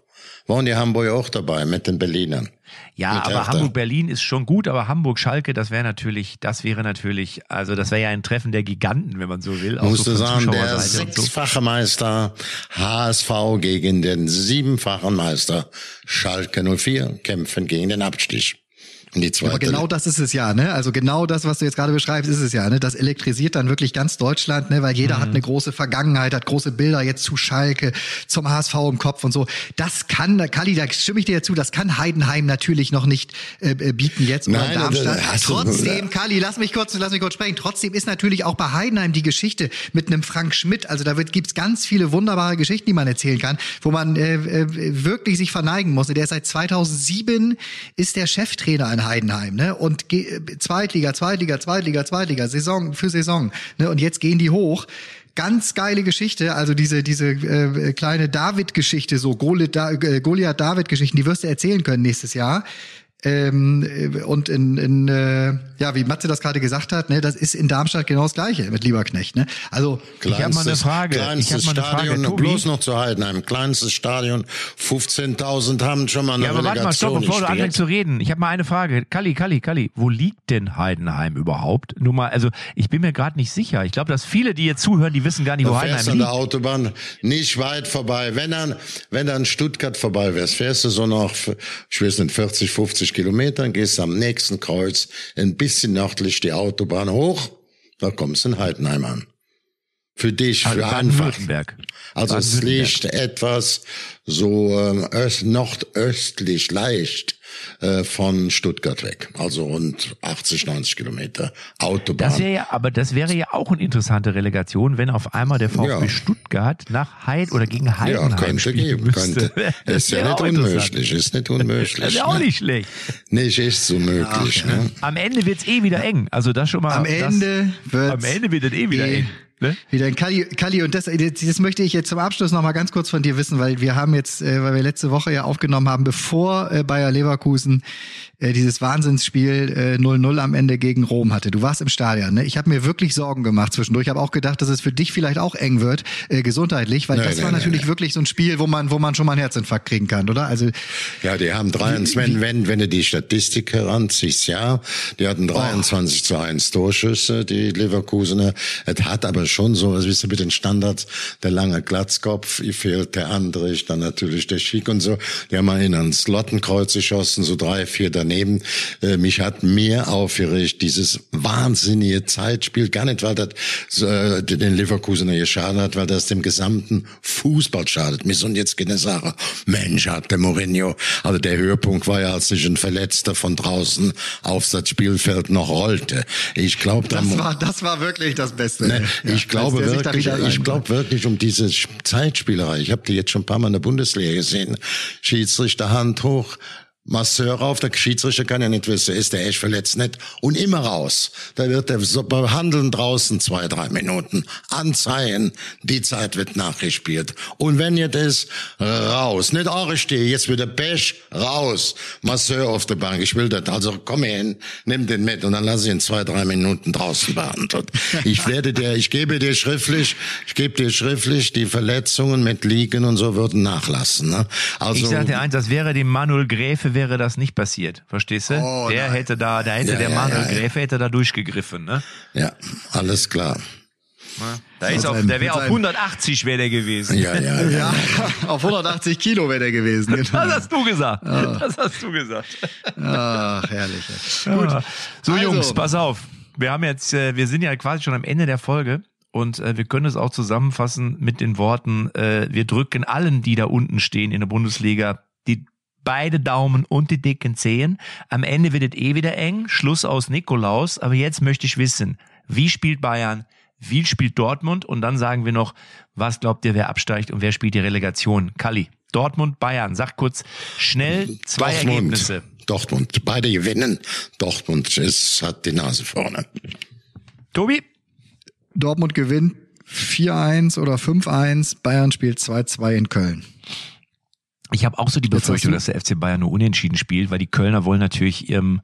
Waren die Hamburger auch dabei mit den Berlinern. Ja, Mit aber Hertha. Hamburg-Berlin ist schon gut, aber Hamburg-Schalke, das wäre natürlich, das wäre natürlich, also das wäre ja ein Treffen der Giganten, wenn man so will. Musste so sagen, der sechsfache Meister HSV gegen den siebenfachen Meister Schalke 04 kämpfen gegen den Abstieg. In die zweite Aber genau das ist es ja, ne? Also genau das, was du jetzt gerade beschreibst, ist es ja, ne? Das elektrisiert dann wirklich ganz Deutschland, ne? Weil jeder hat eine große Vergangenheit, hat große Bilder jetzt zu Schalke, zum HSV im Kopf und so. Das kann, Kali, da stimme ich dir zu, das kann Heidenheim natürlich noch nicht äh, äh, bieten jetzt oder Nein, Darmstadt. das- du- Trotzdem, Kali, lass mich kurz, lass mich kurz sprechen. Trotzdem ist natürlich auch bei Heidenheim die Geschichte mit einem Frank Schmidt. Also da wird, gibt's ganz viele wunderbare Geschichten, die man erzählen kann, wo man äh, äh, wirklich sich verneigen muss. Der ist seit 2007 ist der Cheftrainer in Heidenheim, ne? Und Zweitliga, Zweitliga, Zweitliga, Zweitliga, Saison für Saison, ne? Und jetzt gehen die hoch. Ganz geile Geschichte, also diese diese äh, kleine David-Geschichte, so äh, Goliath-David-Geschichten, die wirst du erzählen können nächstes Jahr. Ähm, äh, und in, in äh, ja, wie Matze das gerade gesagt hat, ne, das ist in Darmstadt genau das Gleiche mit Lieberknecht. Ne? Also Ich hab mal eine Frage. Ich Kleinstes hab mal eine Frage, Stadion, Tobi. bloß noch zu Heidenheim. Kleinstes Stadion, 15.000 haben schon mal eine Ja, aber warte mal, stopp, bevor du anfängst zu reden. Ich habe mal eine Frage. Kalli, Kalli, Kalli, wo liegt denn Heidenheim überhaupt? Nur mal, also ich bin mir gerade nicht sicher. Ich glaube, dass viele, die jetzt zuhören, die wissen gar nicht, wo Da du Heidenheim an der liegt. Autobahn nicht weit vorbei. Wenn dann, wenn dann Stuttgart vorbei wärst, fährst du so noch, ich weiß nicht, 40, 50 Kilometer, gehst am nächsten Kreuz ein bisschen nördlich die Autobahn hoch, da kommst du in Heidenheim an. Für dich, Also für. Baden-Württemberg. Also es liegt etwas so ähm, öst, nordöstlich leicht äh, von Stuttgart weg. Also rund 80, 90 Kilometer Autobahn. Das wäre ja, aber das wäre ja auch eine interessante Relegation, wenn auf einmal der VfB Ja. Stuttgart nach Heid oder gegen Heidenheim ja, könnte spielen geben, müsste. könnte. Das Ist ja nicht unmöglich, ist nicht unmöglich. Das wäre auch ne? nicht schlecht. Nicht ist so möglich. ne? Am Ende wird's eh wieder eng. Also das schon mal. am das, Ende wird Am Ende wird es eh wieder eng. Ne? Wieder ein Kali, Kali und das, das möchte ich jetzt zum Abschluss noch mal ganz kurz von dir wissen, weil wir haben jetzt, äh, weil wir letzte Woche ja aufgenommen haben, bevor äh, Bayer Leverkusen äh, dieses Wahnsinnsspiel äh, 0-0 am Ende gegen Rom hatte. Du warst im Stadion, ne? Ich habe mir wirklich Sorgen gemacht zwischendurch. Ich habe auch gedacht, dass es für dich vielleicht auch eng wird, äh, gesundheitlich, weil Nee, das nee, war nee, natürlich wirklich so ein Spiel, wo man, wo man schon mal einen Herzinfarkt kriegen kann, oder? Also Ja, die haben 23, wenn, wenn, wenn du die Statistik heranziehst, ja, die hatten 23 zu 1 Torschüsse, die Leverkusener. Es hat aber schon so, was wisst ihr, mit den Standards, der lange Glatzkopf, ihr fehlt der Andrich, dann natürlich der Schick und so. Die haben mal in ein Slottenkreuz geschossen, so drei, vier daneben. Äh, mich hat mehr aufgeregt, dieses wahnsinnige Zeitspiel, gar nicht, weil das äh, den Leverkusener geschadet hat, weil das dem gesamten Fußball schadet. Mir sind jetzt keine Sache. Mensch, hat der Mourinho. Also der Höhepunkt war ja, als sich ein Verletzter von draußen auf das Spielfeld noch rollte. Ich glaube, das war, das war wirklich das Beste. Ne, Ja, ich glaube wirklich, ich glaube wirklich um diese Zeitspielerei. Ich habe die jetzt schon ein paar Mal in der Bundesliga gesehen. Schiedsrichter Hand hoch. Masseur rauf, der Schiedsrichter kann ja nicht wissen, ist der echt verletzt nicht. Und immer raus. Da wird der so behandeln draußen zwei, drei Minuten. Anzeigen, die Zeit wird nachgespielt. Und wenn ihr das raus, nicht arrestieren, jetzt wieder Pech, raus. Masseur auf der Bank, ich will das. Also komm hin, nimm den mit und dann lass ich ihn zwei, drei Minuten draußen behandeln. Ich werde dir, ich gebe dir schriftlich, ich gebe dir schriftlich, die Verletzungen mit Liegen und so würden nachlassen. Ne? Also, Ich sag dir eins, das wäre dem Manuel Gräfe wäre das nicht passiert. Verstehst du? Oh, der nein. hätte da, da hätte Ja, der ja, Manuel ja, ja. Gräfe hätte da durchgegriffen, ne? ja, alles klar. Da ist auf, der wäre auf seinem- 180 wäre der gewesen. Ja, ja, ja. Ja, auf 180 Kilo wäre der gewesen. Das hast du gesagt. Das hast du gesagt. Ach, herrlich. Gut. So Also. Jungs, pass auf. Wir haben jetzt, äh, wir sind ja quasi schon am Ende der Folge und äh, wir können es auch zusammenfassen mit den Worten, äh, wir drücken allen, die da unten stehen in der Bundesliga, die beide Daumen und die dicken Zehen. Am Ende wird es eh wieder eng, Schluss aus Nikolaus, aber jetzt möchte ich wissen, wie spielt Bayern, wie spielt Dortmund und dann sagen wir noch, was glaubt ihr, wer absteigt und wer spielt die Relegation? Kalli, Dortmund, Bayern, sag kurz schnell zwei Dortmund. Ergebnisse. Dortmund. Beide gewinnen. Dortmund ist, hat die Nase vorne. Tobi? Dortmund gewinnt 4-1 oder 5-1. Bayern spielt 2-2 in Köln. Ich habe auch so die Befürchtung, dass der FC Bayern nur unentschieden spielt, weil die Kölner wollen natürlich ihrem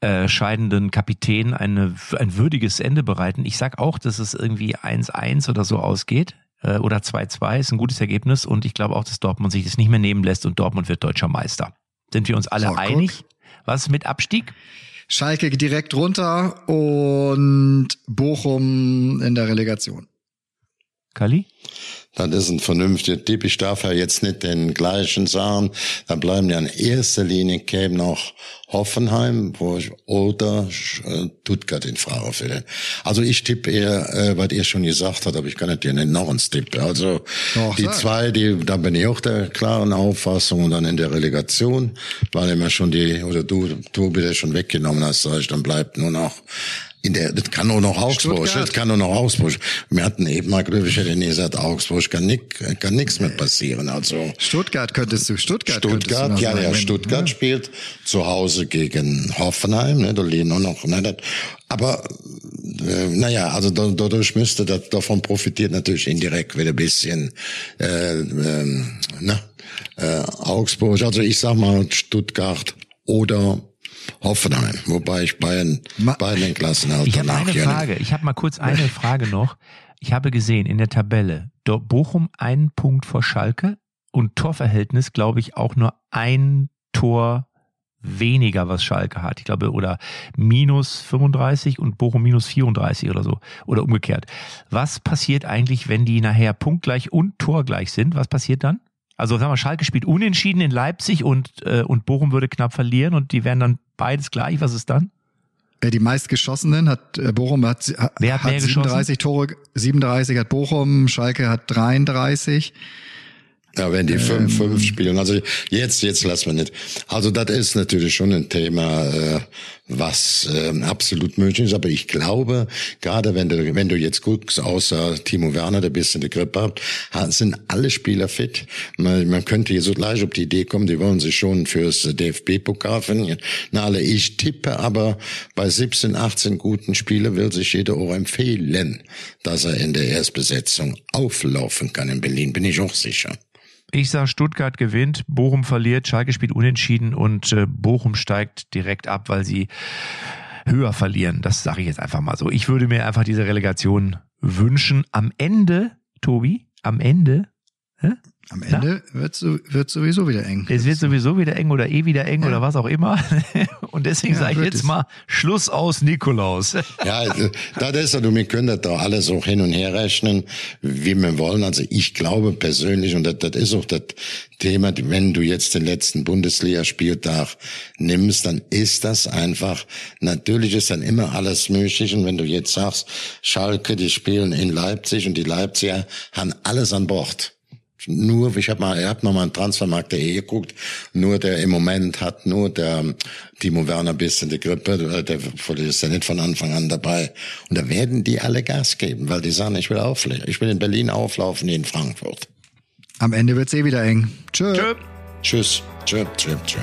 äh, scheidenden Kapitän eine, ein würdiges Ende bereiten. Ich sag auch, dass es irgendwie 1-1 oder so ausgeht äh, oder 2-2 ist ein gutes Ergebnis und ich glaube auch, dass Dortmund sich das nicht mehr nehmen lässt und Dortmund wird deutscher Meister. Sind wir uns alle guck. einig? Was mit Abstieg? Schalke direkt runter und Bochum in der Relegation. Kali? Das ist ein vernünftiger Tipp. Ich darf ja jetzt nicht den gleichen sagen. Da bleiben ja in erster Linie käme noch Hoffenheim wo ich, oder äh, Stuttgart in Frage stellen. Also ich tippe eher, äh, was ihr schon gesagt habt, aber ich kann nicht dir noch eins tippen. Also Doch, die zwei, die, da bin ich auch der klaren Auffassung und dann in der Relegation, weil immer schon die, oder du, du bitte schon weggenommen hast, sag ich, dann bleibt nur noch in der, das kann nur noch Augsburg, Stuttgart. das kann nur noch Augsburg. Wir hatten eben mal, glaube ich, hätte nie gesagt, Augsburg kann nick, kann nichts mehr passieren. Also Stuttgart könntest du, Stuttgart, du Stuttgart, noch ja, ja, wenn- Stuttgart spielt zu Hause gegen Hoffenheim, ne, da liegen nur noch, ne, das, aber äh, naja, also da, dadurch müsste das davon profitiert natürlich indirekt wieder ein bisschen äh, ähm, ne, äh, Augsburg. Also ich sag mal Stuttgart oder Hoffenheim, wobei ich Bayern Ma- beiden den Klassen halt Ich habe danach eine Frage. Ich habe mal kurz eine Frage noch. Ich habe gesehen in der Tabelle, Bochum einen Punkt vor Schalke und Torverhältnis, glaube ich, auch nur ein Tor weniger, was Schalke hat. Ich glaube, oder minus 35 und Bochum minus 34 oder so. Oder umgekehrt. Was passiert eigentlich, wenn die nachher punktgleich und torgleich sind? Was passiert dann? Also sagen wir, Schalke spielt unentschieden in Leipzig und, äh, und Bochum würde knapp verlieren und die wären dann beides gleich. Was ist dann? Die meistgeschossenen hat äh, Bochum hat, hat, Wer hat mehr 37 Tore, 37 hat Bochum, Schalke hat 33. Ja, wenn die Ähm. 5-5 spielen. Also jetzt, jetzt lassen wir nicht. Also das ist natürlich schon ein Thema, äh, was äh, absolut möglich ist. Aber ich glaube, gerade wenn du, wenn du jetzt guckst, außer Timo Werner, der ein bisschen die Grippe hat, ha- sind alle Spieler fit. Man, man könnte hier so gleich auf die Idee kommen, die wollen sich schon fürs DFB-Pokal finden. Na, alle, ich tippe aber bei 17, 18 guten Spielen will sich jeder auch empfehlen, dass er in der Erstbesetzung auflaufen kann in Berlin. Bin ich auch sicher. Ich sage, Stuttgart gewinnt, Bochum verliert, Schalke spielt unentschieden und äh, Bochum steigt direkt ab, weil sie höher verlieren. Das sage ich jetzt einfach mal so. Ich würde mir einfach diese Relegation wünschen. Am Ende, Tobi, am Ende, hä? Am Ende wird so, wird sowieso wieder eng. es wird sowieso wieder eng oder eh wieder eng Ja. oder was auch immer. Und deswegen Ja, sage ich jetzt es. mal Schluss aus Nikolaus. Ja, äh, das ist ja, du, wir können das doch alles auch hin und her rechnen, wie wir wollen. Also ich glaube persönlich, und das, das ist auch das Thema, wenn du jetzt den letzten Bundesligaspieltag nimmst, dann ist das einfach, natürlich ist dann immer alles möglich. Und wenn du jetzt sagst, Schalke, die spielen in Leipzig und die Leipziger haben alles an Bord. Nur, ich habe mal, ich hab noch mal einen Transfermarkt.de geguckt, nur der im Moment hat nur der Timo Werner ein bisschen die Grippe, der, der ist ja nicht von Anfang an dabei. Und da werden die alle Gas geben, weil die sagen, ich will auflaufen, ich will in Berlin auflaufen, in Frankfurt. Am Ende wird's eh wieder eng. Tschö. Tschö. Tschüss, tschüss, tschüss, tschüss.